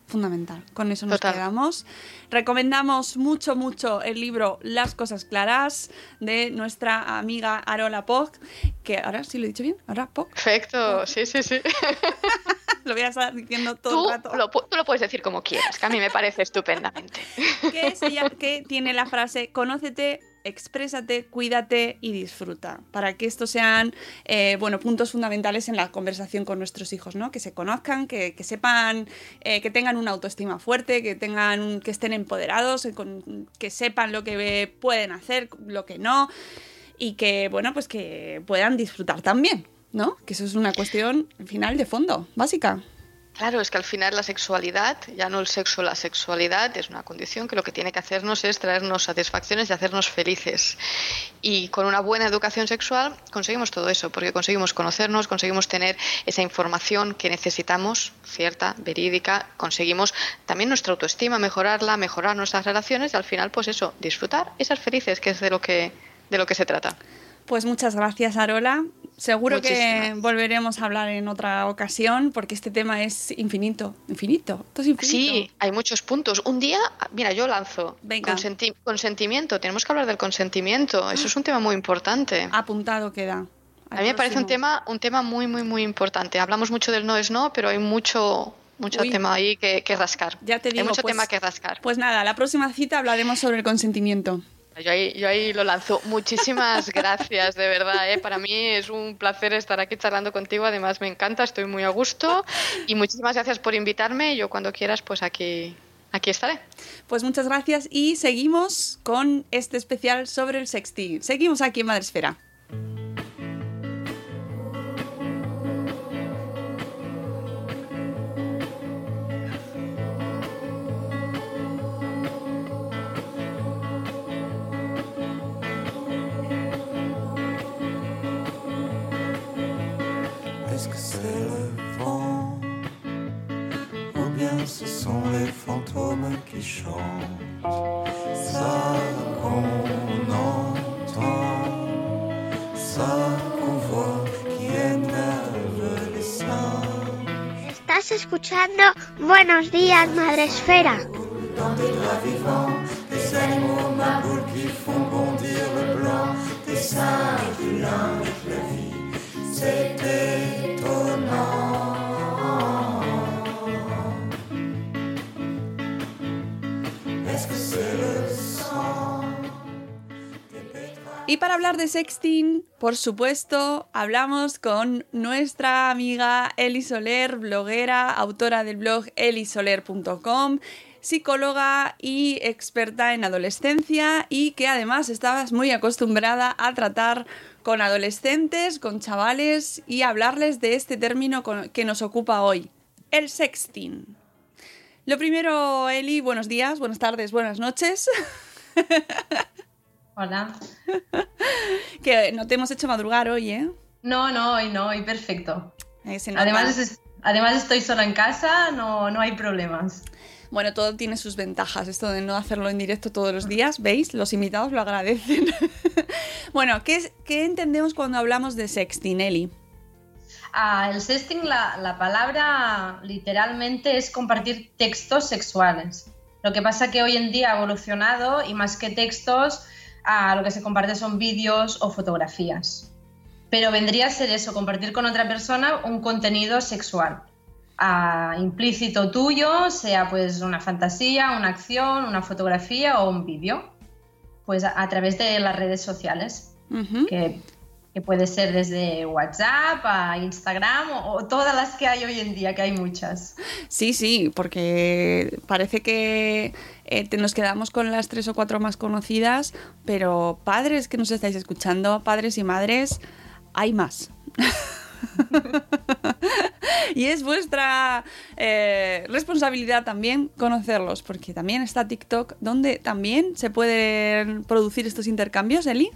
Fundamental. Con eso nos Total. quedamos. Recomendamos mucho, mucho el libro Las cosas claras de nuestra amiga Arola Poc, que ahora sí lo he dicho bien, ahora Poc. Perfecto, sí, sí, sí. Lo voy a estar diciendo todo Tú el rato. lo, tú lo puedes decir como quieras, que a mí me parece estupendamente. que es ella que tiene la frase conócete, exprésate, cuídate y disfruta. Para que estos sean eh, bueno, puntos fundamentales en la conversación con nuestros hijos, ¿no? Que se conozcan, que, sepan, eh, que tengan una autoestima fuerte, que tengan que estén empoderados, eh, que sepan lo que pueden hacer, lo que no, y que, bueno, pues que puedan disfrutar también, ¿no? Que eso es una cuestión al final de fondo, básica. Claro, es que al final la sexualidad, ya no el sexo, la sexualidad es una condición que lo que tiene que hacernos es traernos satisfacciones y hacernos felices. Y con una buena educación sexual conseguimos todo eso, porque conseguimos conocernos, conseguimos tener esa información que necesitamos, cierta, verídica, conseguimos también nuestra autoestima, mejorarla, mejorar nuestras relaciones y al final, pues eso, disfrutar y ser felices, que es de lo que, de lo que se trata. Pues muchas gracias, Arola. Seguro que volveremos a hablar en otra ocasión porque este tema es infinito. Infinito. Esto es infinito. Sí, hay muchos puntos. Un día, mira, yo lanzo Venga. consenti- consentimiento. Tenemos que hablar del consentimiento. Eso es un tema muy importante. Apuntado queda. A mí me parece un tema, un tema muy, muy, muy importante. Hablamos mucho del no es no, pero hay mucho, mucho Uy. tema ahí que, que rascar. Ya te digo, hay mucho pues- tema que rascar. Pues nada, la próxima cita hablaremos sobre el consentimiento. Yo ahí, yo ahí lo lanzo. Muchísimas gracias, de verdad. ¿eh? Para mí es un placer estar aquí charlando contigo. Además, me encanta, estoy muy a gusto. Y muchísimas gracias por invitarme. Yo cuando quieras, pues aquí, aquí estaré. Pues muchas gracias y seguimos con este especial sobre el sexting. Seguimos aquí en Madresfera. Escuchando Buenos días, Madre Esfera. Y para hablar de sexting, por supuesto, hablamos con nuestra amiga Eli Soler, bloguera, autora del blog elisoler.com, psicóloga y experta en adolescencia y que además estabas muy acostumbrada a tratar con adolescentes, con chavales y hablarles de este término que nos ocupa hoy, el sexting. Lo primero, Eli, buenos días, buenas tardes, buenas noches. Hola. Que no te hemos hecho madrugar hoy, ¿eh? No, no, hoy no, hoy perfecto. Eh. Además, es- además estoy sola en casa, no, no hay problemas. Bueno, todo tiene sus ventajas, esto de no hacerlo en directo todos los días, ¿veis? Los invitados lo agradecen. bueno, ¿qué, es- qué entendemos cuando hablamos de sexting, Eli? Ah, el sexting, la, la palabra literalmente es compartir textos sexuales. Lo que pasa que hoy en día ha evolucionado y más que textos, ah, lo que se comparte son vídeos o fotografías. Pero vendría a ser eso, compartir con otra persona un contenido sexual. implícito tuyo, sea pues una fantasía, una acción, una fotografía o un vídeo. Pues a- a través de las redes sociales que, que puede ser desde WhatsApp a Instagram o, todas las que hay hoy en día, que hay muchas. Sí, sí, porque parece que eh, nos quedamos con las tres o cuatro más conocidas, pero padres que nos estáis escuchando, padres y madres, hay más. y es vuestra eh, responsabilidad también conocerlos, porque también está TikTok, donde también se pueden producir estos intercambios, Eli.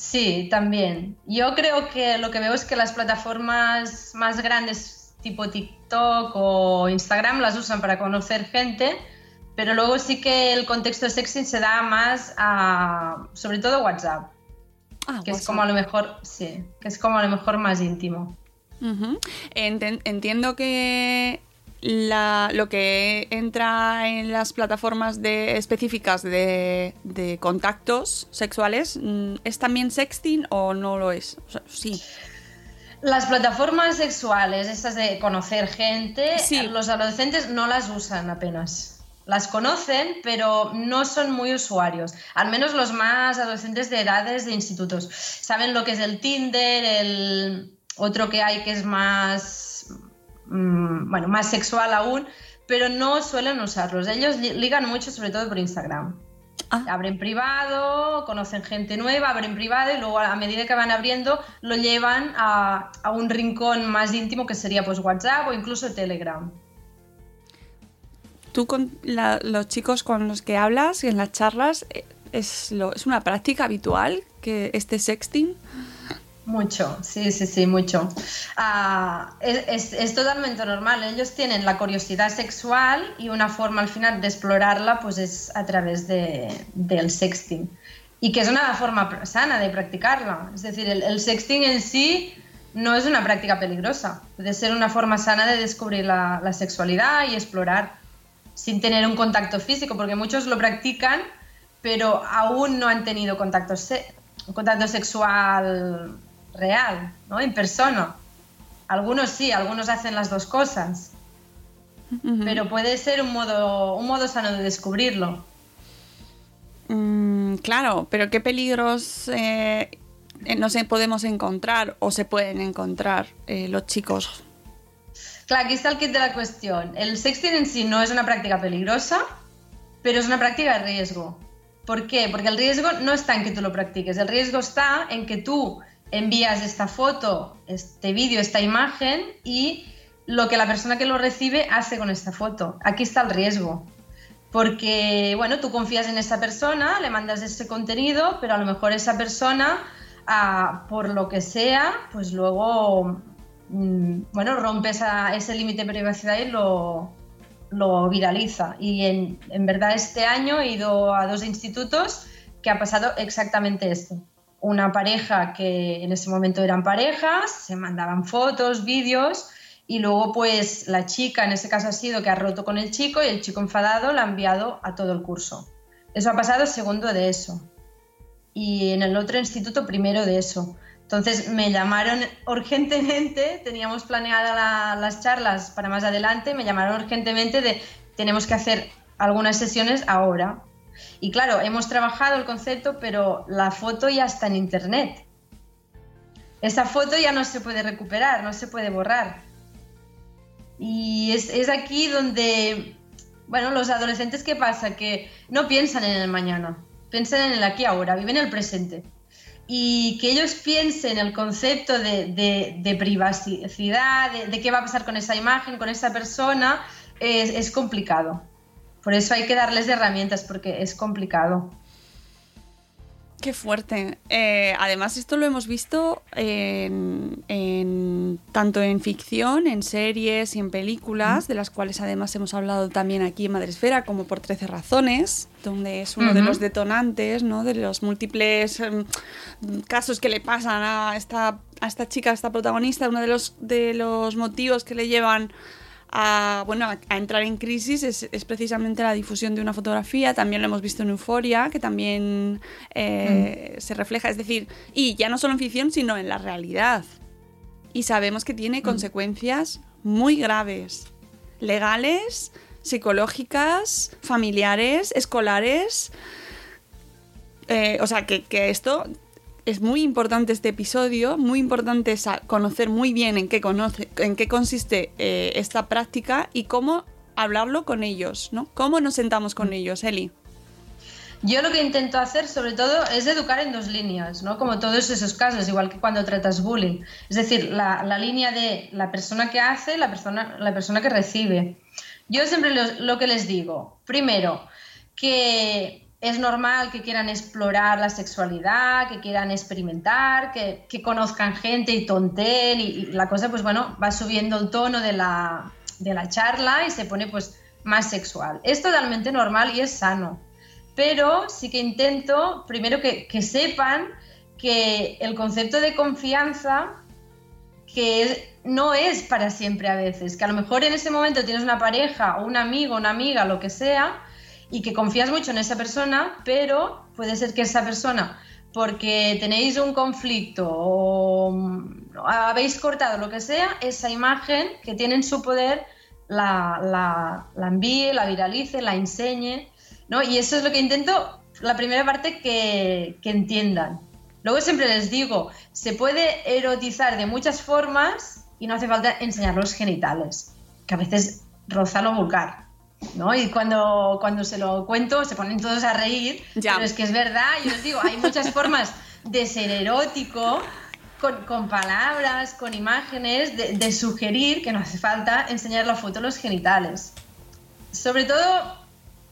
Sí, también. Yo creo que lo que veo es que las plataformas más grandes tipo TikTok o Instagram las usan para conocer gente, pero luego sí que el contexto de sexting se da más a, sobre todo WhatsApp, Ah, que es como a lo mejor, sí, que es como a lo mejor más íntimo. Entiendo que la- lo que entra en las plataformas de, específicas de, de contactos sexuales mm, es también sexting o no lo es. O sea, sí. Las plataformas sexuales, estas de conocer gente, Sí. los adolescentes no las usan apenas. Las conocen, pero no son muy usuarios. Al menos los más adolescentes de edades de institutos. Saben lo que es el Tinder, el otro que hay que es más, mm, bueno, más sexual aún, pero no suelen usarlos. Ellos li- ligan mucho, sobre todo por Instagram Ah, abren privado, conocen gente nueva, abren privado y luego a medida que van abriendo lo llevan a, a un rincón más íntimo que sería pues WhatsApp o incluso Telegram. tú con la- los chicos con los que hablas en las charlas, eh, ¿es, lo, ¿es una práctica habitual que este sexting? Mucho, sí, sí, sí, mucho. Ah, es, es- totalmente normal. Ellos tienen la curiosidad sexual y una forma al final de explorarla pues es a través de, del sexting. Y que es una forma sana de practicarla. Es decir, el, sexting en sí no es una práctica peligrosa. Puede ser una forma sana de descubrir la, sexualidad y explorar sin tener un contacto físico, porque muchos lo practican, pero aún no han tenido contacto, se- contacto sexual real, ¿no? En persona. Algunos sí, algunos hacen las dos cosas, pero puede ser un modo, un modo sano de descubrirlo. Mm, claro, pero ¿qué peligros eh, no se podemos encontrar o se pueden encontrar eh, los chicos? Claro, aquí está el kit de la cuestión. El sexting en sí no es una práctica peligrosa, pero es una práctica de riesgo. ¿Por qué? Porque el riesgo no está en que tú lo practiques, el riesgo está en que tú envías esta foto, este vídeo, esta imagen y lo que la persona que lo recibe hace con esta foto. Aquí está el riesgo. Porque, bueno, tú confías en esa persona, le mandas ese contenido, pero a lo mejor esa persona, ah, por lo que sea, pues luego, mm, bueno, rompe esa- ese límite de privacidad y lo, lo viraliza. Y en, en verdad este año he ido a dos institutos que ha pasado exactamente esto. Una pareja que en ese momento eran parejas, se mandaban fotos, vídeos, y luego pues la chica, en ese caso ha sido que ha roto con el chico y el chico enfadado la ha enviado a todo el curso. Eso ha pasado segundo de eso. Y en el otro instituto primero de eso. Entonces me llamaron urgentemente, teníamos planeadas la- las charlas para más adelante, me llamaron urgentemente de tenemos que hacer algunas sesiones ahora. Y claro, hemos trabajado el concepto, pero la foto ya está en internet. Esa foto ya no se puede recuperar, no se puede borrar. Y es, aquí donde, bueno, los adolescentes, ¿qué pasa? Que no piensan en el mañana, piensan en el aquí ahora, viven el presente. Y que ellos piensen el concepto de, privacidad, de, qué va a pasar con esa imagen, con esa persona, es complicado. Por eso hay que darles herramientas, porque es complicado. Qué fuerte. Eh, además, esto lo hemos visto en, en- tanto en ficción, en series y en películas, de las cuales además hemos hablado también aquí en Madresfera, como por 13 razones, donde es uno de Ujú. los detonantes, ¿no? De los múltiples em, casos que le pasan a esta, a esta chica, a esta protagonista, uno de los, de los motivos que le llevan a, bueno, a, a entrar en crisis es, es precisamente la difusión de una fotografía. También lo hemos visto en Euforia, que también eh, se refleja. Es decir, y ya no solo en ficción, sino en la realidad. Y sabemos que tiene consecuencias muy graves. Legales, psicológicas, familiares, escolares. Eh, o sea, que, que esto es muy importante este episodio, muy importante sa- conocer muy bien en qué, conoce, en qué consiste eh, esta práctica y cómo hablarlo con ellos, ¿no? ¿Cómo nos sentamos con ellos, Eli? Yo lo que intento hacer sobre todo es educar en dos líneas, ¿no? Como todos esos casos, igual que cuando tratas bullying. Es decir, la, la línea de la persona que hace, la persona, la persona que recibe. Yo siempre lo, lo que les digo, primero, que es normal que quieran explorar la sexualidad, que quieran experimentar, que, conozcan gente y tonten y, la cosa, pues bueno, va subiendo el tono de la, de la charla y se pone pues más sexual. Es totalmente normal y es sano pero sí que intento primero que, que sepan que el concepto de confianza que no es para siempre a veces, que a lo mejor en ese momento tienes una pareja o un amigo, una amiga, lo que sea, y que confías mucho en esa persona, pero puede ser que esa persona, porque tenéis un conflicto o habéis cortado lo que sea, esa imagen que tiene en su poder la, la- la envíe, la viralice, la enseñe, ¿no? Y eso es lo que intento, la primera parte, que, que entiendan. Luego siempre les digo, se puede erotizar de muchas formas y no hace falta enseñar los genitales, que a veces roza lo vulgar. ¿No? Y cuando, cuando se lo cuento se ponen todos a reír, Ya. pero es que es verdad, yo les digo, hay muchas formas de ser erótico, con, con palabras, con imágenes, de, de sugerir que no hace falta enseñar la foto de los genitales. Sobre todo,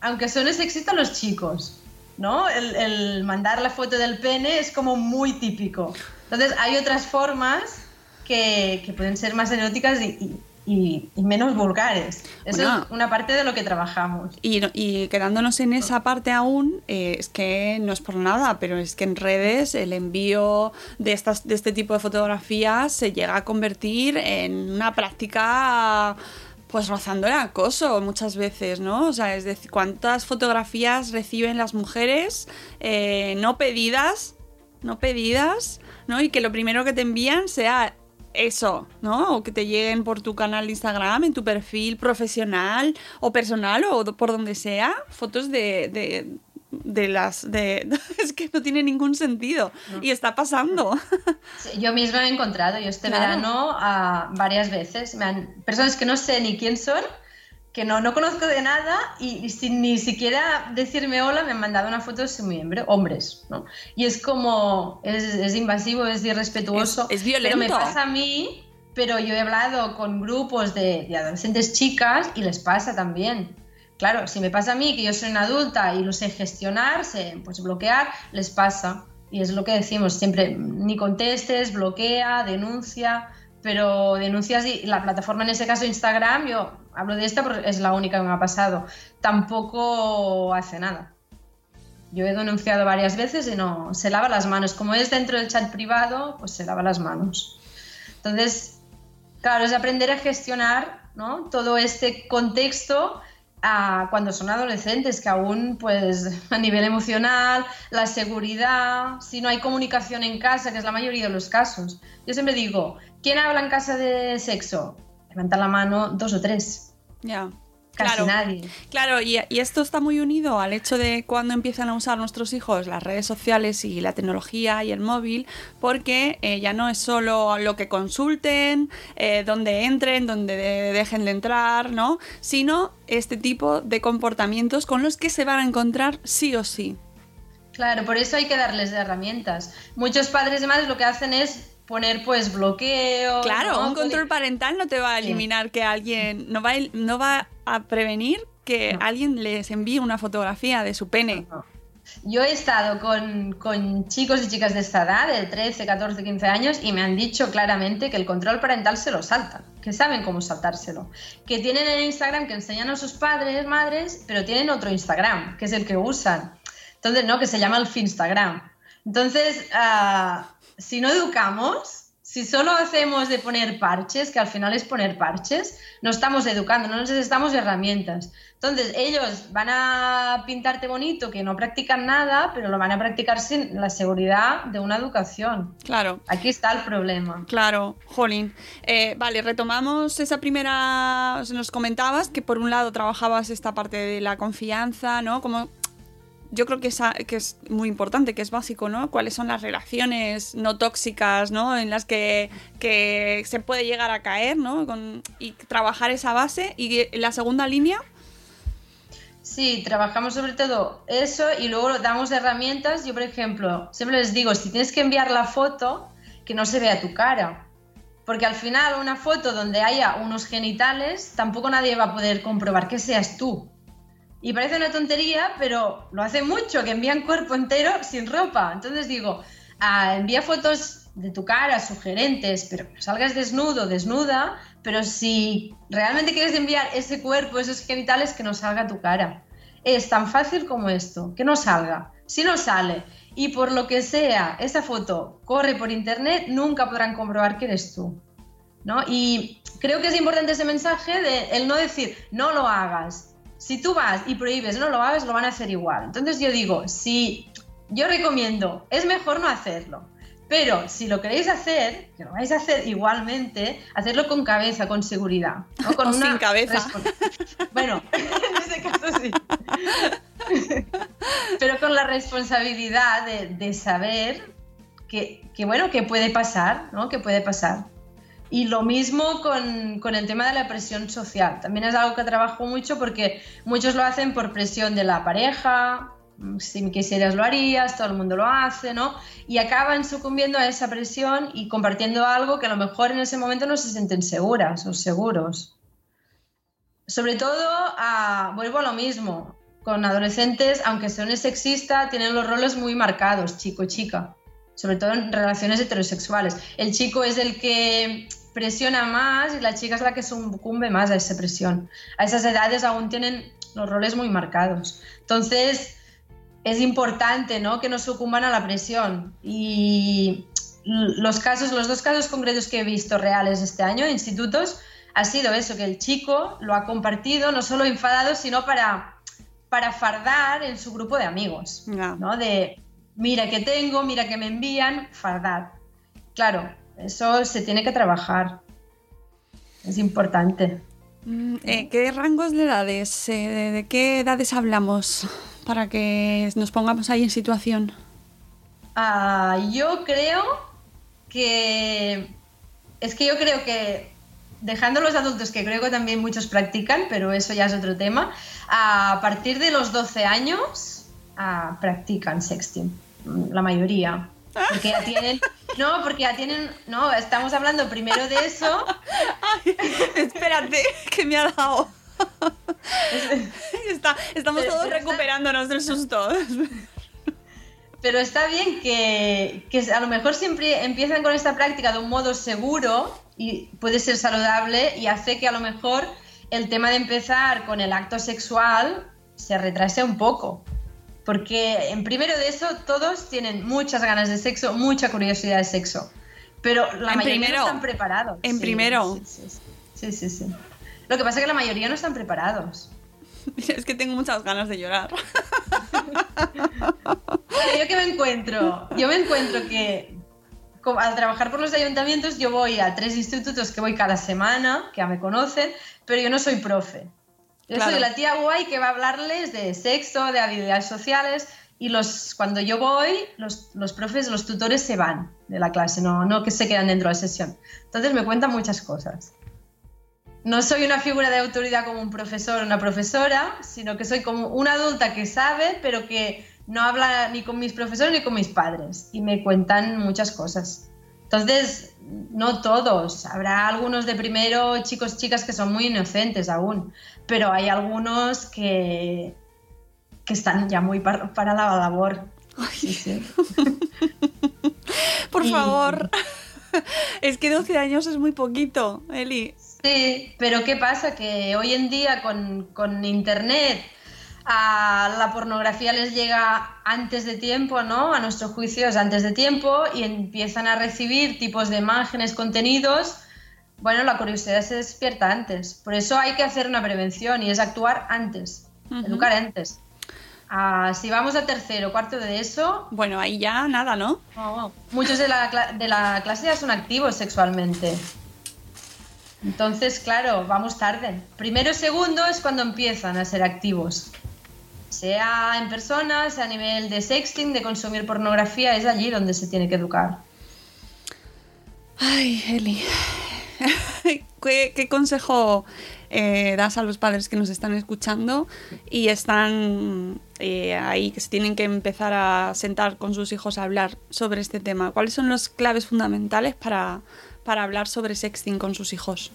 aunque suene sexista a los chicos, ¿no? El, el mandar la foto del pene es como muy típico. Entonces, hay otras formas que, que pueden ser más eróticas y, y- y- y menos vulgares. Eso Bueno. es una parte de lo que trabajamos. Y, y quedándonos en esa parte aún, eh, es que no es por nada, pero es que en redes el envío de, estas, de este tipo de fotografías se llega a convertir en una práctica pues rozando el acoso muchas veces, ¿no? O sea, es decir, cuántas fotografías reciben las mujeres eh, no pedidas, no pedidas, ¿no? Y que lo primero que te envían sea eso, ¿no? O que te lleguen por tu canal de Instagram, en tu perfil profesional o personal o por donde sea, fotos de, de, de las... de Es que no tiene ningún sentido. Y está pasando. Sí, Yo misma he encontrado, yo este Claro. verano ah, varias veces, me han- personas que no sé ni quién son, que no, no conozco de nada y, y sin ni siquiera decirme hola me han mandado una foto de su miembro, hombres, ¿no? Y es como, es, es invasivo, es irrespetuoso. Es- es Pero me violento. pasa a mí, pero yo he hablado con grupos de, de adolescentes chicas y les pasa también. Claro, si me pasa a mí, que yo soy una adulta y lo sé gestionar, sé pues bloquear, les pasa. Y es lo que decimos siempre, ni contestes, bloquea, denuncia, pero denuncias y la plataforma, en ese caso Instagram, yo hablo de esta porque es la única que me ha pasado, tampoco hace nada. Yo he denunciado varias veces y no, se lava las manos. Como es dentro del chat privado, pues se lava las manos. Entonces, claro, es aprender a gestionar ¿no? todo este contexto a cuando son adolescentes, que aún pues a nivel emocional, la seguridad, si no hay comunicación en casa, que es la mayoría de los casos. Yo siempre digo, ¿quién habla en casa de sexo? Levanta la mano dos o tres, Ya. casi Claro. nadie. Claro, y, y esto está muy unido al hecho de cuando empiezan a usar nuestros hijos las redes sociales y la tecnología y el móvil, porque eh, ya no es solo lo que consulten, eh, donde entren, donde de- dejen de entrar, ¿no? Sino este tipo de comportamientos con los que se van a encontrar sí o sí. Claro, por eso hay que darles herramientas. Muchos padres y madres lo que hacen es poner pues bloqueo. Claro, ¿no? un control parental no te va a Sí. eliminar que alguien, no va, a, no va a prevenir que alguien les envíe una fotografía de su pene. No. Yo he estado con, con, chicos y chicas de esta edad, de 13, 14, 15 años, y me han dicho claramente que el control parental se lo saltan, que saben cómo saltárselo. Que tienen el Instagram que enseñan a sus padres, madres, pero tienen otro Instagram, que es el que usan. Entonces, no, que se llama el Finstagram. Entonces, uh, si no educamos, si solo hacemos de poner parches, que al final es poner parches, no estamos educando, no necesitamos herramientas. Entonces, ellos van a pintarte bonito, que no practican nada, pero lo van a practicar sin la seguridad de una educación. Claro. Aquí está el problema. Claro, Jolín. Eh, vale, retomamos esa primera. Nos comentabas que por un lado trabajabas esta parte de la confianza, ¿no? Como yo creo que es, muy importante, que es básico, ¿no? Cuáles son las relaciones no tóxicas, ¿no? En las que, que se puede llegar a caer, ¿no? Y trabajar esa base. Y la segunda línea. Sí, trabajamos sobre todo eso y luego damos herramientas. Yo, por ejemplo, siempre les digo, si tienes que enviar la foto, que no se vea tu cara. Porque al final una foto donde haya unos genitales, tampoco nadie va a poder comprobar que seas tú. Y parece una tontería, pero lo hace mucho, que envían cuerpo entero sin ropa. Entonces digo, ah, envía fotos de tu cara, sugerentes, pero salgas desnudo, desnuda, pero si realmente quieres enviar ese cuerpo, esos genitales, que no salga tu cara. Es tan fácil como esto, que no salga. Si no sale y por lo que sea esa foto corre por internet, nunca podrán comprobar que eres tú. ¿no? Y creo que es importante ese mensaje de el no decir, no lo hagas, si tú vas y prohíbes no lo hagas, lo van a hacer igual. Entonces yo digo, si yo recomiendo, es mejor no hacerlo. Pero si lo queréis hacer, que lo vais a hacer igualmente, hacerlo con cabeza, con seguridad. ¿no? Con o sin cabeza. Bueno, en ese caso sí. Pero con la responsabilidad de, de saber que, que, bueno, que puede pasar, ¿no? Que puede pasar. Y lo mismo con, con, el tema de la presión social. También es algo que trabajo mucho porque muchos lo hacen por presión de la pareja, si me quisieras lo harías, todo el mundo lo hace, ¿no? Y acaban sucumbiendo a esa presión y compartiendo algo que a lo mejor en ese momento no se sienten seguras o seguros. Sobre todo, a, vuelvo a lo mismo, con adolescentes, aunque sean sexista, tienen los roles muy marcados, chico-chica sobre todo en relaciones heterosexuales. El chico es el que presiona más y la chica es la que sucumbe más a esa presión. A esas edades aún tienen los roles muy marcados. Entonces, es importante ¿no? que no sucumban a la presión. Y los casos, los dos casos concretos que he visto reales este año institutos ha sido eso, que el chico lo ha compartido no solo enfadado, sino para, para fardar en su grupo de amigos. ¿no? De, mira que tengo, mira que me envían, fardar. Claro, eso se tiene que trabajar. Es importante. Mm, eh, ¿Qué rangos de edades? Eh, ¿De qué edades hablamos? Para que nos pongamos ahí en situación. Ah, yo creo que. Es que yo creo que. Dejando los adultos, que creo que también muchos practican, pero eso ya es otro tema, a partir de los 12 años ah, practican sexting la mayoría. Porque ya tienen. No, porque ya tienen. No, estamos hablando primero de eso. espérate, que me ha dado. estamos todos recuperándonos del susto. Pero está bien que, que, a lo mejor siempre empiezan con esta práctica de un modo seguro y puede ser saludable y hace que a lo mejor el tema de empezar con el acto sexual se retrase un poco. Porque en primero de eso todos tienen muchas ganas de sexo, mucha curiosidad de sexo. Pero la mayoría no están preparados. En primero. Sí sí, sí Lo que pasa es que la mayoría no están preparados. Es que tengo muchas ganas de llorar. yo que me encuentro, yo me encuentro que al trabajar por los ayuntamientos yo voy a tres institutos que voy cada semana, que ya me conocen, pero yo no soy profe. Yo soy la tía guay que va a hablarles de sexo, de habilidades sociales y los, cuando yo voy, los, los, profes, los tutores se van de la clase, no, no que se quedan dentro de la sesión. Entonces me cuentan muchas cosas. No soy una figura de autoridad como un profesor o una profesora, sino que soy como una adulta que sabe, pero que no habla ni con mis profesores ni con mis padres y me cuentan muchas cosas. Entonces, no todos, habrá algunos de primero, chicos, chicas que son muy inocentes aún, pero hay algunos que, que están ya muy par- para la labor. Sí, sí. Por Y- favor. Es que 12 años es muy poquito, Eli. Sí, pero ¿qué pasa? Que hoy en día con, con Internet a la pornografía les llega antes de tiempo, ¿no? A nuestro juicio es antes de tiempo y empiezan a recibir tipos de imágenes, contenidos. Bueno, la curiosidad se despierta antes. Por eso hay que hacer una prevención y es actuar antes, educar antes. Ah, si vamos a tercero, cuarto de eso, Bueno, ahí ya nada, ¿no? muchos de la, de la clase ya son activos sexualmente. Entonces, claro, vamos tarde. Primero y segundo es cuando empiezan a ser activos. Sea en persona, sea a nivel de sexting, de consumir pornografía, es allí donde se tiene que educar. Ay, Eli. ¿Qué, qué consejo eh, das a los padres que nos están escuchando y están eh, ahí, que se tienen que empezar a sentar con sus hijos a hablar sobre este tema? ¿Cuáles son las claves fundamentales para, para hablar sobre sexting con sus hijos?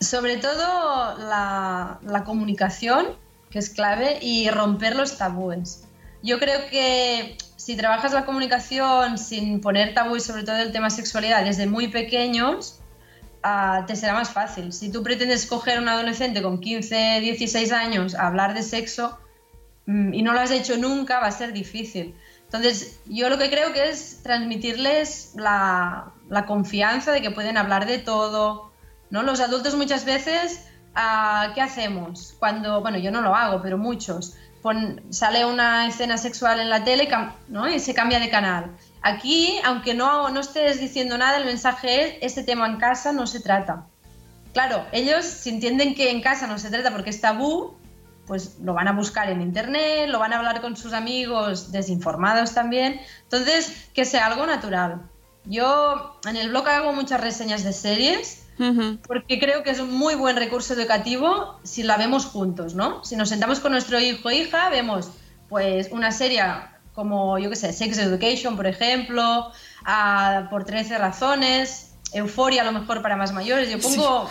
Sobre todo la, la comunicación, que es clave, y romper los tabúes. Yo creo que si trabajas la comunicación sin poner tabúes, sobre todo el tema sexualidad, desde muy pequeños, ah, te será más fácil. Si tú pretendes coger a un adolescente con 15, 16 años a hablar de sexo mm, y no lo has hecho nunca, va a ser difícil. Entonces, yo lo que creo que es transmitirles la, la confianza de que pueden hablar de todo, ¿no? Los adultos muchas veces, ah, ¿qué hacemos? Cuando, bueno, yo no lo hago, pero muchos, sale una escena sexual en la tele ¿no? y se cambia de canal. Aquí, aunque no, no estés diciendo nada, el mensaje es, este tema en casa no se trata. Claro, ellos si entienden que en casa no se trata porque es tabú, pues lo van a buscar en internet, lo van a hablar con sus amigos desinformados también. Entonces, que sea algo natural. Yo en el blog hago muchas reseñas de series Porque creo que es un muy buen recurso educativo si la vemos juntos, ¿no? Si nos sentamos con nuestro hijo o hija, vemos pues una serie como, yo qué sé, Sex Education, por ejemplo, por 13 razones, Euforia a lo mejor para más mayores. Yo pongo...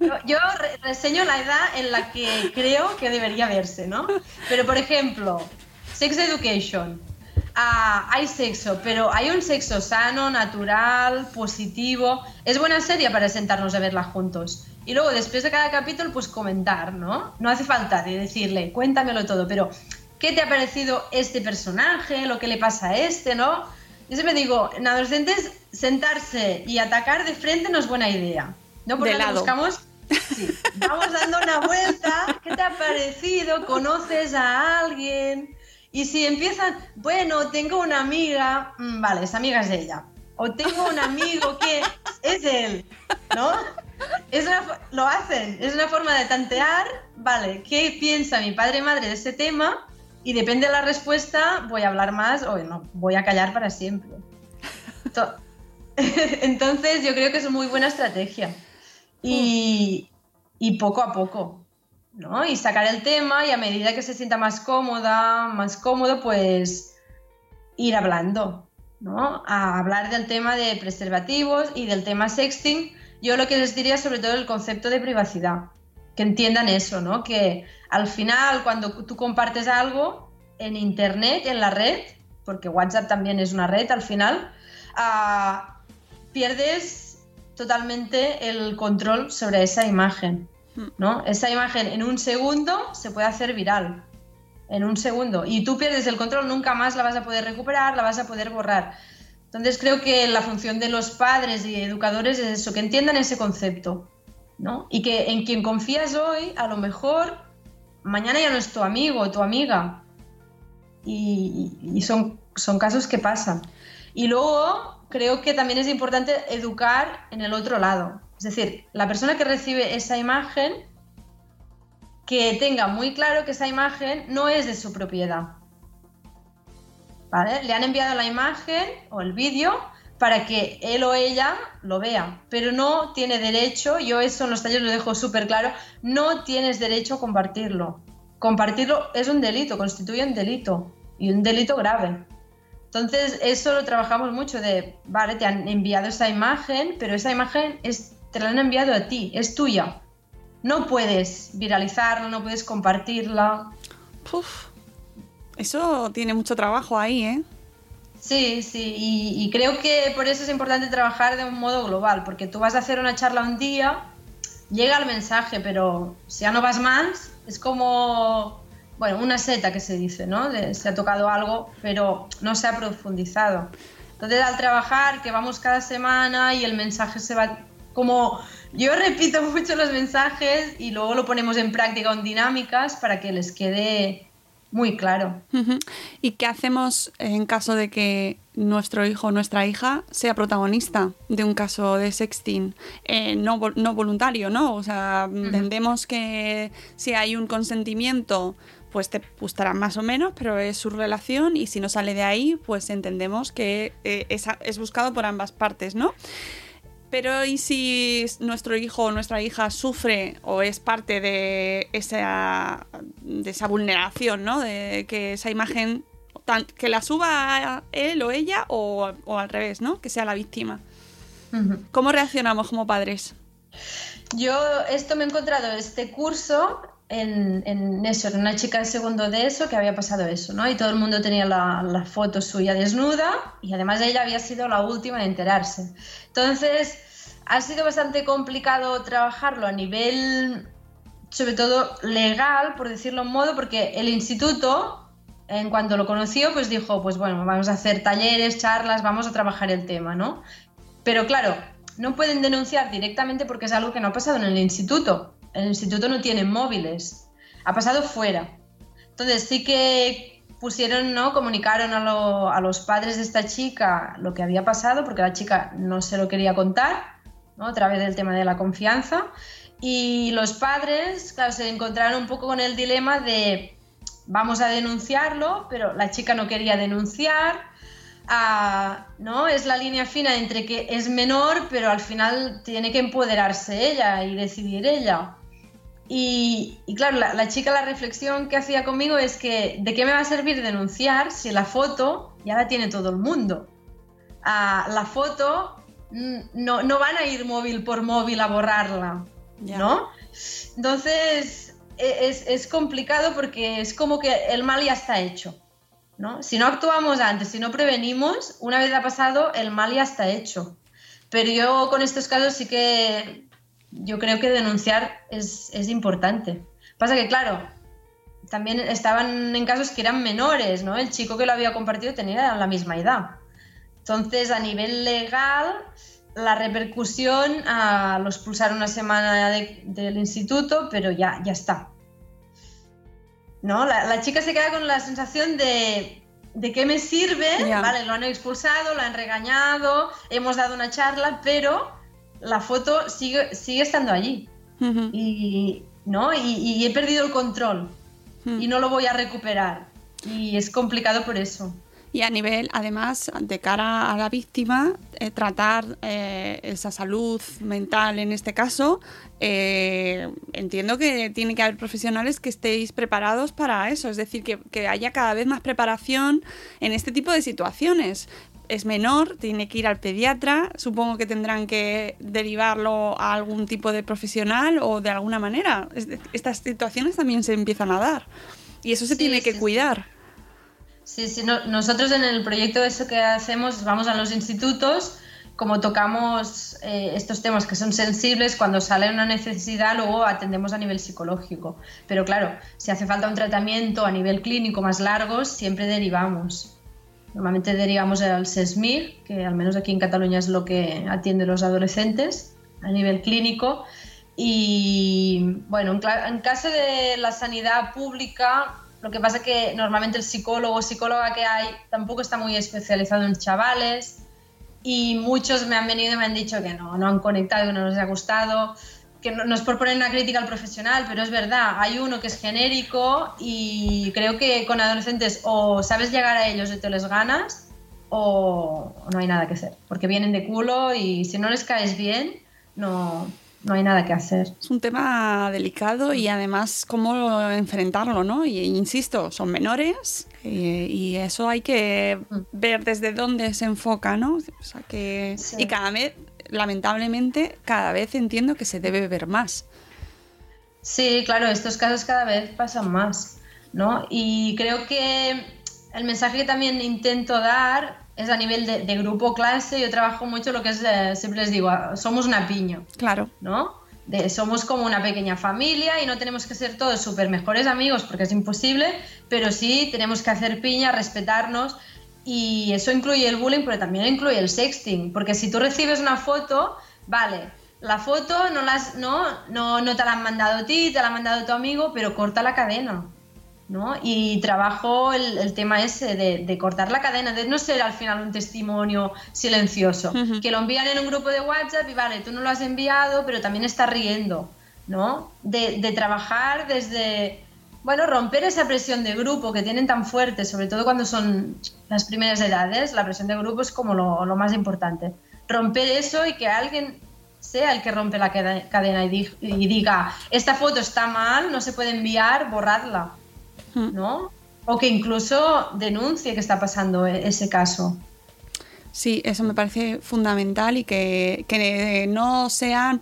Yo, yo re- reseño la edad en la que creo que debería verse, ¿no? Pero, por ejemplo, Sex Education. Ah, hay sexo, pero hay un sexo sano, natural, positivo. Es buena serie para sentarnos a verla juntos. Y luego, después de cada capítulo, pues comentar, ¿no? No hace falta de decirle, cuéntamelo todo, pero ¿qué te ha parecido este personaje? ¿Lo que le pasa a este, no? Yo siempre digo, en adolescentes, sentarse y atacar de frente no es buena idea. ¿No? Porque De lado. buscamos Sí, vamos dando una vuelta. ¿Qué te ha parecido? ¿Conoces a alguien? Y si empiezan, bueno, tengo una amiga, mm, vale, esa amiga es de ella. O tengo un amigo que es él, ¿no? Es una lo hacen, es una forma de tantear, vale, ¿qué piensa mi padre y madre de ese tema? Y depende de la respuesta, voy a hablar más o no, voy a callar para siempre. To- Entonces yo creo que es muy buena estrategia. Y, y poco a poco, Y sacar el tema y a medida que se sienta más cómoda, más cómodo, pues ir hablando, ¿no? A hablar del tema de preservativos y del tema sexting. Yo lo que les diría sobre todo el concepto de privacidad, que entiendan eso, ¿no? Que al final cuando tú compartes algo en internet, en la red, porque WhatsApp también es una red al final, ah, pierdes totalmente el control sobre esa imagen, ¿no? Esa imagen en un segundo se puede hacer viral, en un segundo, y tú pierdes el control, nunca más la vas a poder recuperar, la vas a poder borrar. Entonces creo que la función de los padres y educadores es eso, que entiendan ese concepto, ¿no? Y que en quien confías hoy, a lo mejor mañana ya no es tu amigo o tu amiga. Y, y son, son casos que pasan. Y luego creo que también es importante educar en el otro lado. Es decir, la persona que recibe esa imagen, que tenga muy claro que esa imagen no es de su propiedad. ¿Vale? Le han enviado la imagen o el vídeo para que él o ella lo vea, pero no tiene derecho, yo eso en los talleres lo dejo súper claro, no tienes derecho a compartirlo. Compartirlo es un delito, constituye un delito y un delito grave. Entonces, eso lo trabajamos mucho de, vale, te han enviado esa imagen, pero esa imagen es, te la han enviado a ti, es tuya. No puedes viralizarla, no puedes compartirla. Puf, eso tiene mucho trabajo ahí, ¿eh? Sí, sí, y, y creo que por eso es importante trabajar de un modo global, porque tú vas a hacer una charla un día, llega el mensaje, pero si ya no vas más, es como, bueno, una seta que se dice, ¿no? De- se ha tocado algo, pero no se ha profundizado. Entonces, al trabajar, que vamos cada semana y el mensaje se va como... Yo repito mucho los mensajes y luego lo ponemos en práctica en dinámicas para que les quede muy claro. ¿Y qué hacemos en caso de que nuestro hijo o nuestra hija sea protagonista de un caso de sexting? Eh, no, no voluntario, ¿no? O sea, entendemos que si hay un consentimiento, pues te gustará más o menos, pero es su relación y si no sale de ahí, pues entendemos que eh, es, es buscado por ambas partes, ¿no? Pero ¿y si nuestro hijo o nuestra hija sufre o es parte de esa, de esa vulneración, ¿no? De que esa imagen, tan- que la suba él o ella o, o al revés, ¿no? Que sea la víctima. ¿Cómo reaccionamos como padres? Yo esto me he encontrado este curso en, en eso, en una chica de segundo de eso que había pasado eso, ¿no? Y todo el mundo tenía la, la foto suya desnuda y además ella había sido la última en enterarse. Entonces, ha sido bastante complicado trabajarlo a nivel, sobre todo legal, por decirlo en modo, porque el instituto, en cuanto lo conoció, pues dijo, pues bueno, vamos a hacer talleres, charlas, vamos a trabajar el tema, ¿no? Pero claro, no pueden denunciar directamente porque es algo que no ha pasado en el instituto. El instituto no tiene móviles. Ha pasado fuera. Entonces sí que pusieron, ¿no? Comunicaron a, lo- a los padres de esta chica lo que había pasado porque la chica no se lo quería contar, ¿no? A través del tema de la confianza. Y los padres, claro, se encontraron un poco con el dilema de vamos a denunciarlo, pero la chica no quería denunciar. Ah, ¿no? Es la línea fina entre que es menor, pero al final tiene que empoderarse ella y decidir ella. Y, y claro, la, la chica la reflexión que hacía conmigo es que ¿de qué me va a servir denunciar si la foto ya la tiene todo el mundo? Ah, la foto mm, no, no van a ir móvil por móvil a borrarla, Ya. ¿no? Entonces e- es, es complicado porque es como que el mal ya está hecho. ¿no? Si no actuamos antes, si no prevenimos, una vez ha pasado, el mal ya está hecho. Pero yo con estos casos sí que yo creo que denunciar es, es importante. Pasa que, claro, también estaban en casos que eran menores, ¿no? El chico que lo había compartido tenía la misma edad. Entonces, a nivel legal, la repercusión ah, lo expulsaron una semana de- del instituto, pero ya, ya está. ¿no? La, la chica se queda con la sensación de, de qué me sirve, Ya. vale, lo han expulsado, lo han regañado, hemos dado una charla, pero la foto sigue, sigue estando allí. Y, ¿no? y, y he perdido el control y no lo voy a recuperar. Y es complicado por eso. Y a nivel, además, de cara a la víctima, eh, tratar eh, esa salud mental en este caso, eh, entiendo que tiene que haber profesionales que estéis preparados para eso, es decir, que, que haya cada vez más preparación en este tipo de situaciones. Es menor, tiene que ir al pediatra, supongo que tendrán que derivarlo a algún tipo de profesional o de alguna manera. Estas situaciones también se empiezan a dar y eso se Sí, tiene que sí, cuidar. Sí, sí, no- nosotros en el proyecto eso que hacemos, vamos a los institutos, como tocamos eh, estos temas que son sensibles, cuando sale una necesidad, luego atendemos a nivel psicológico. Pero claro, si hace falta un tratamiento a nivel clínico más largo, siempre derivamos. Normalmente derivamos al SESMIG, que al menos aquí en Cataluña es lo que atiende los adolescentes a nivel clínico. Y bueno, en, en caso de la sanidad pública, lo que pasa es que normalmente el psicólogo o psicóloga que hay tampoco está muy especializado en chavales y muchos me han venido y me han dicho que no, no han conectado, que no les ha gustado, que no, no es por poner una crítica al profesional, pero es verdad, hay uno que es genérico y creo que con adolescentes o sabes llegar a ellos y te les ganas o no hay nada que hacer, porque vienen de culo y si no les caes bien, no, no hay nada que hacer. Es un tema delicado y además cómo enfrentarlo, ¿no? Y insisto, son menores eh, y eso hay que ver desde dónde se enfoca, ¿no? O sea que Sí. y cada vez, lamentablemente, cada vez entiendo que se debe ver más. Sí, claro, estos casos cada vez pasan más. ¿no? Y creo que el mensaje que también intento dar es a nivel de, de grupo clase. Yo trabajo mucho lo que es, eh, siempre les digo, somos una piña, Claro. ¿no? De, somos como una pequeña familia y no tenemos que ser todos súper mejores amigos porque es imposible, pero sí tenemos que hacer piña, respetarnos y eso incluye el bullying, pero también incluye el sexting, porque si tú recibes una foto, vale, la foto no, las, no, no, no te la han mandado a ti, te la ha mandado tu amigo, pero corta la cadena. ¿no? Y trabajo el, el tema ese de, de cortar la cadena, de no ser al final un testimonio silencioso, que lo envían en un grupo de WhatsApp y vale, tú no lo has enviado, pero también estás riendo, ¿no? De, de trabajar desde, bueno, romper esa presión de grupo que tienen tan fuerte, sobre todo cuando son las primeras edades, la presión de grupo es como lo, lo más importante. Romper eso y que alguien sea el que rompe la cade- cadena y, di- y diga, esta foto está mal, no se puede enviar, borradla, Mm. ¿no? O que incluso denuncie que está pasando e- ese caso. Sí, eso me parece fundamental y que, que no sean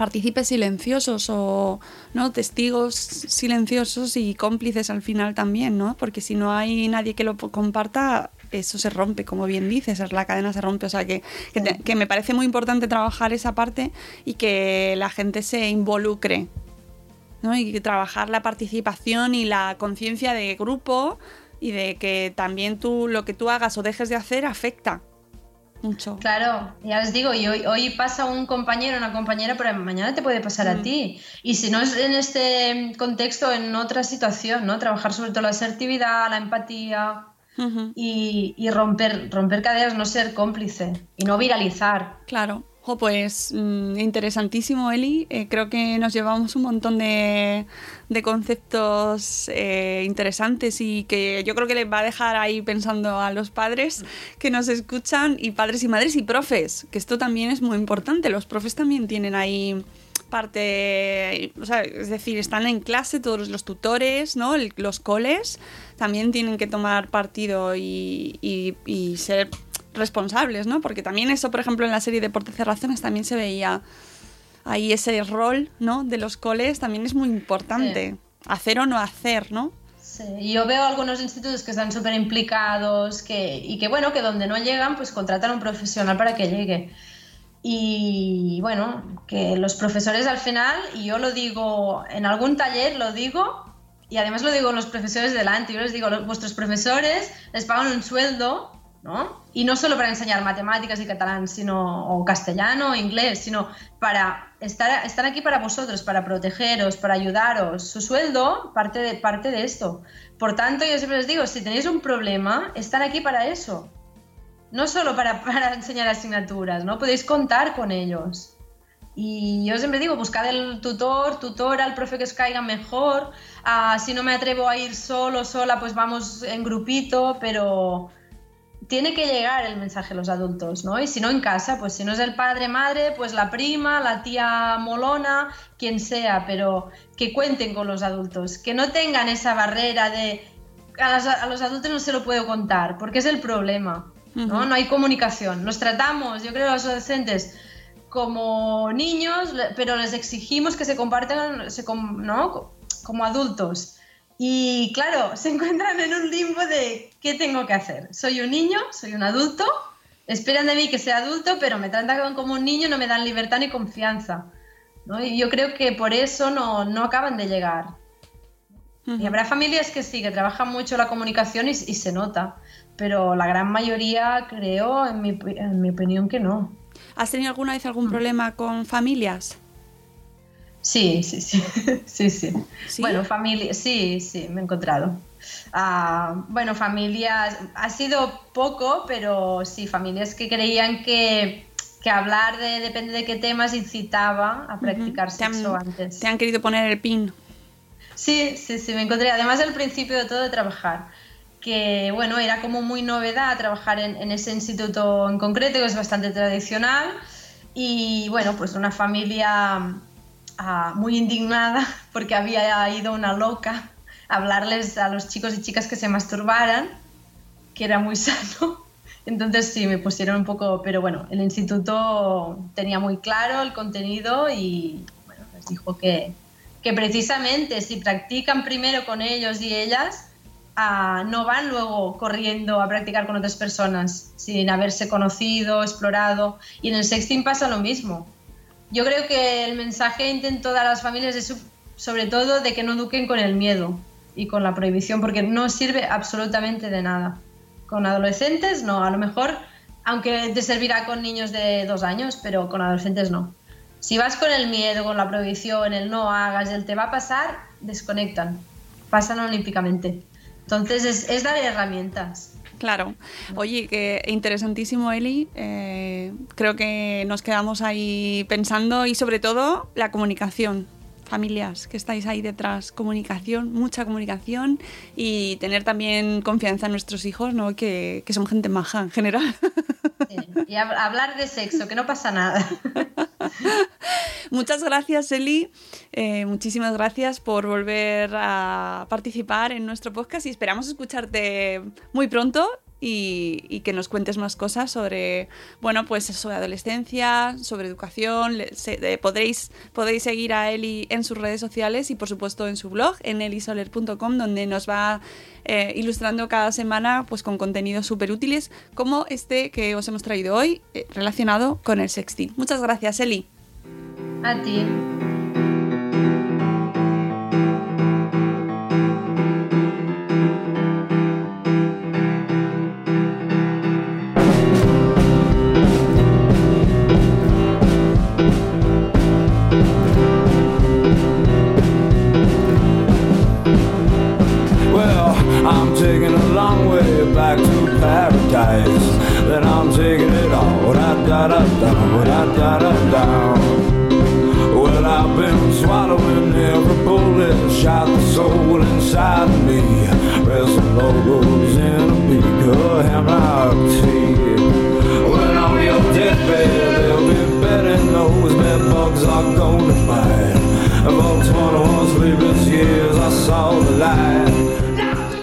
partícipes silenciosos o no testigos silenciosos y cómplices al final también, ¿no? Porque si no hay nadie que lo comparta, eso se rompe, como bien dices, la cadena se rompe. O sea que, que, te- que me parece muy importante trabajar esa parte y que la gente se involucre. ¿no? Y que trabajar la participación y la conciencia de grupo y de que también tú lo que tú hagas o dejes de hacer afecta mucho. Claro, ya les digo, y hoy, hoy pasa un compañero, una compañera, pero mañana te puede pasar a ti. Y si no es en este contexto, en otra situación, ¿no? Trabajar sobre todo la asertividad, la empatía y, y romper, romper cadenas, no ser cómplice y no viralizar. Claro. Pues mm, interesantísimo, Eli. Eh, creo que nos llevamos un montón de, de conceptos eh, interesantes y que yo creo que les va a dejar ahí pensando a los padres que nos escuchan y padres y madres y profes, que esto también es muy importante. Los profes también tienen ahí parte, o sea, es decir, están en clase todos los tutores, ¿no? Los coles también tienen que tomar partido y, y- y ser responsables, ¿no? Porque también eso, por ejemplo, en la serie Deportes y Razones también se veía ahí ese rol, ¿no? De los coles también es muy importante. Hacer o no hacer, ¿no? Sí, yo veo algunos institutos que están súper implicados que, y que, bueno, que donde no llegan, pues contratan a un profesional para que llegue. Y bueno, que los profesores al final, y yo lo digo en algún taller, lo digo, y además lo digo a los profesores delante, yo les digo, "Los- vuestros profesores les pagan un sueldo, ¿no? Y no solo para enseñar matemáticas y catalán, sino, o castellano o inglés, sino para estar, estar aquí para vosotros, para protegeros, para ayudaros. Su sueldo parte de, parte de esto. Por tanto, yo siempre les digo, si tenéis un problema, están aquí para eso. No solo para, para enseñar asignaturas, ¿no? Podéis contar con ellos. Y yo siempre digo, buscad el tutor, tutora, el profe que os caiga mejor. Ah, si no me atrevo a ir solo, sola, pues vamos en grupito, pero tiene que llegar el mensaje a los adultos, ¿no? Y si no en casa, pues si no es el padre, madre, pues la prima, la tía molona, quien sea, pero que cuenten con los adultos, que no tengan esa barrera de a, las- a los adultos no se lo puedo contar, porque es el problema, ¿no? Ujú. No hay comunicación. Nos tratamos, yo creo, a los adolescentes como niños, pero les exigimos que se compartan, se com- ¿no? Como adultos. Y claro, se encuentran en un limbo de ¿qué tengo que hacer? ¿Soy un niño? ¿Soy un adulto? Esperan de mí que sea adulto, pero me tratan como un niño, no me dan libertad ni confianza. ¿no? Y yo creo que por eso no, no acaban de llegar. Y habrá familias que sí, que trabajan mucho la comunicación y, y se nota, pero la gran mayoría creo, en mi, en mi opinión, que no. ¿Has tenido alguna vez algún problema con familias? Sí, sí, sí, sí, sí. ¿Sí? Bueno, familia, sí, sí, me he encontrado. Ah, bueno, familias, ha sido poco, pero sí, familias que creían que, que hablar de depende de qué temas incitaba a practicar han- sexo antes. Te han querido poner el pin. Sí, sí, sí, me encontré. Además, al principio de todo de trabajar, que bueno, era como muy novedad trabajar en, en ese instituto en concreto, que es bastante tradicional. Y bueno, pues una familia ah, muy indignada porque había ido una loca a hablarles a los chicos y chicas que se masturbaran, que era muy sano. Entonces sí, me pusieron un poco, pero bueno, el instituto tenía muy claro el contenido y les dijo que, que precisamente si practican primero con ellos y ellas, ah, no van luego corriendo a practicar con otras personas sin haberse conocido, explorado. Y en el sexting pasa lo mismo. Yo creo que el mensaje intento dar a las familias es sobre todo de que no eduquen con el miedo y con la prohibición, porque no sirve absolutamente de nada. Con adolescentes no, a lo mejor, aunque te servirá con niños de dos años, pero con adolescentes no. Si vas con el miedo, con la prohibición, el no hagas, el te va a pasar, desconectan, pasan olímpicamente. Entonces es, es dar herramientas. Claro. Oye, que interesantísimo, Eli. Eh, creo que nos quedamos ahí pensando y sobre todo la comunicación familias que estáis ahí detrás, comunicación, mucha comunicación y tener también confianza en nuestros hijos, ¿no? que, que son gente maja en general. y hablar de sexo, que no pasa nada. Muchas gracias, Eli. Eh, muchísimas gracias por volver a participar en nuestro podcast y esperamos escucharte muy pronto y, que nos cuentes más cosas sobre, bueno, pues sobre adolescencia, sobre educación. podréis, podéis seguir a Eli en sus redes sociales y por supuesto en su blog, en elisoler.com, donde nos va eh, ilustrando cada semana pues con contenidos súper útiles como este que os hemos traído hoy eh, relacionado con el sexting. Muchas gracias, Eli. A ti.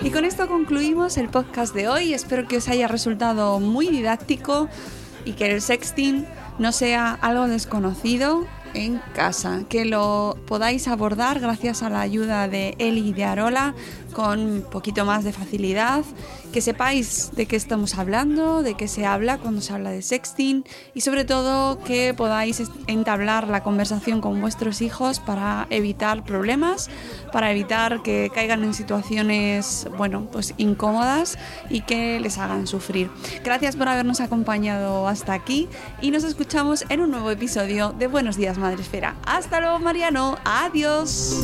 Y con esto concluimos el podcast de hoy. Espero que os haya resultado muy didáctico y que el sexting no sea algo desconocido en casa, que lo podáis abordar gracias a la ayuda de Eli y de Arola con un poquito más de facilidad, que sepáis de qué estamos hablando, de qué se habla cuando se habla de sexting y sobre todo que podáis entablar la conversación con vuestros hijos para evitar problemas, para evitar que caigan en situaciones, bueno, pues incómodas y que les hagan sufrir. Gracias por habernos acompañado hasta aquí y nos escuchamos en un nuevo episodio de Buenos días Madre Esfera. Hasta luego Mariano, adiós.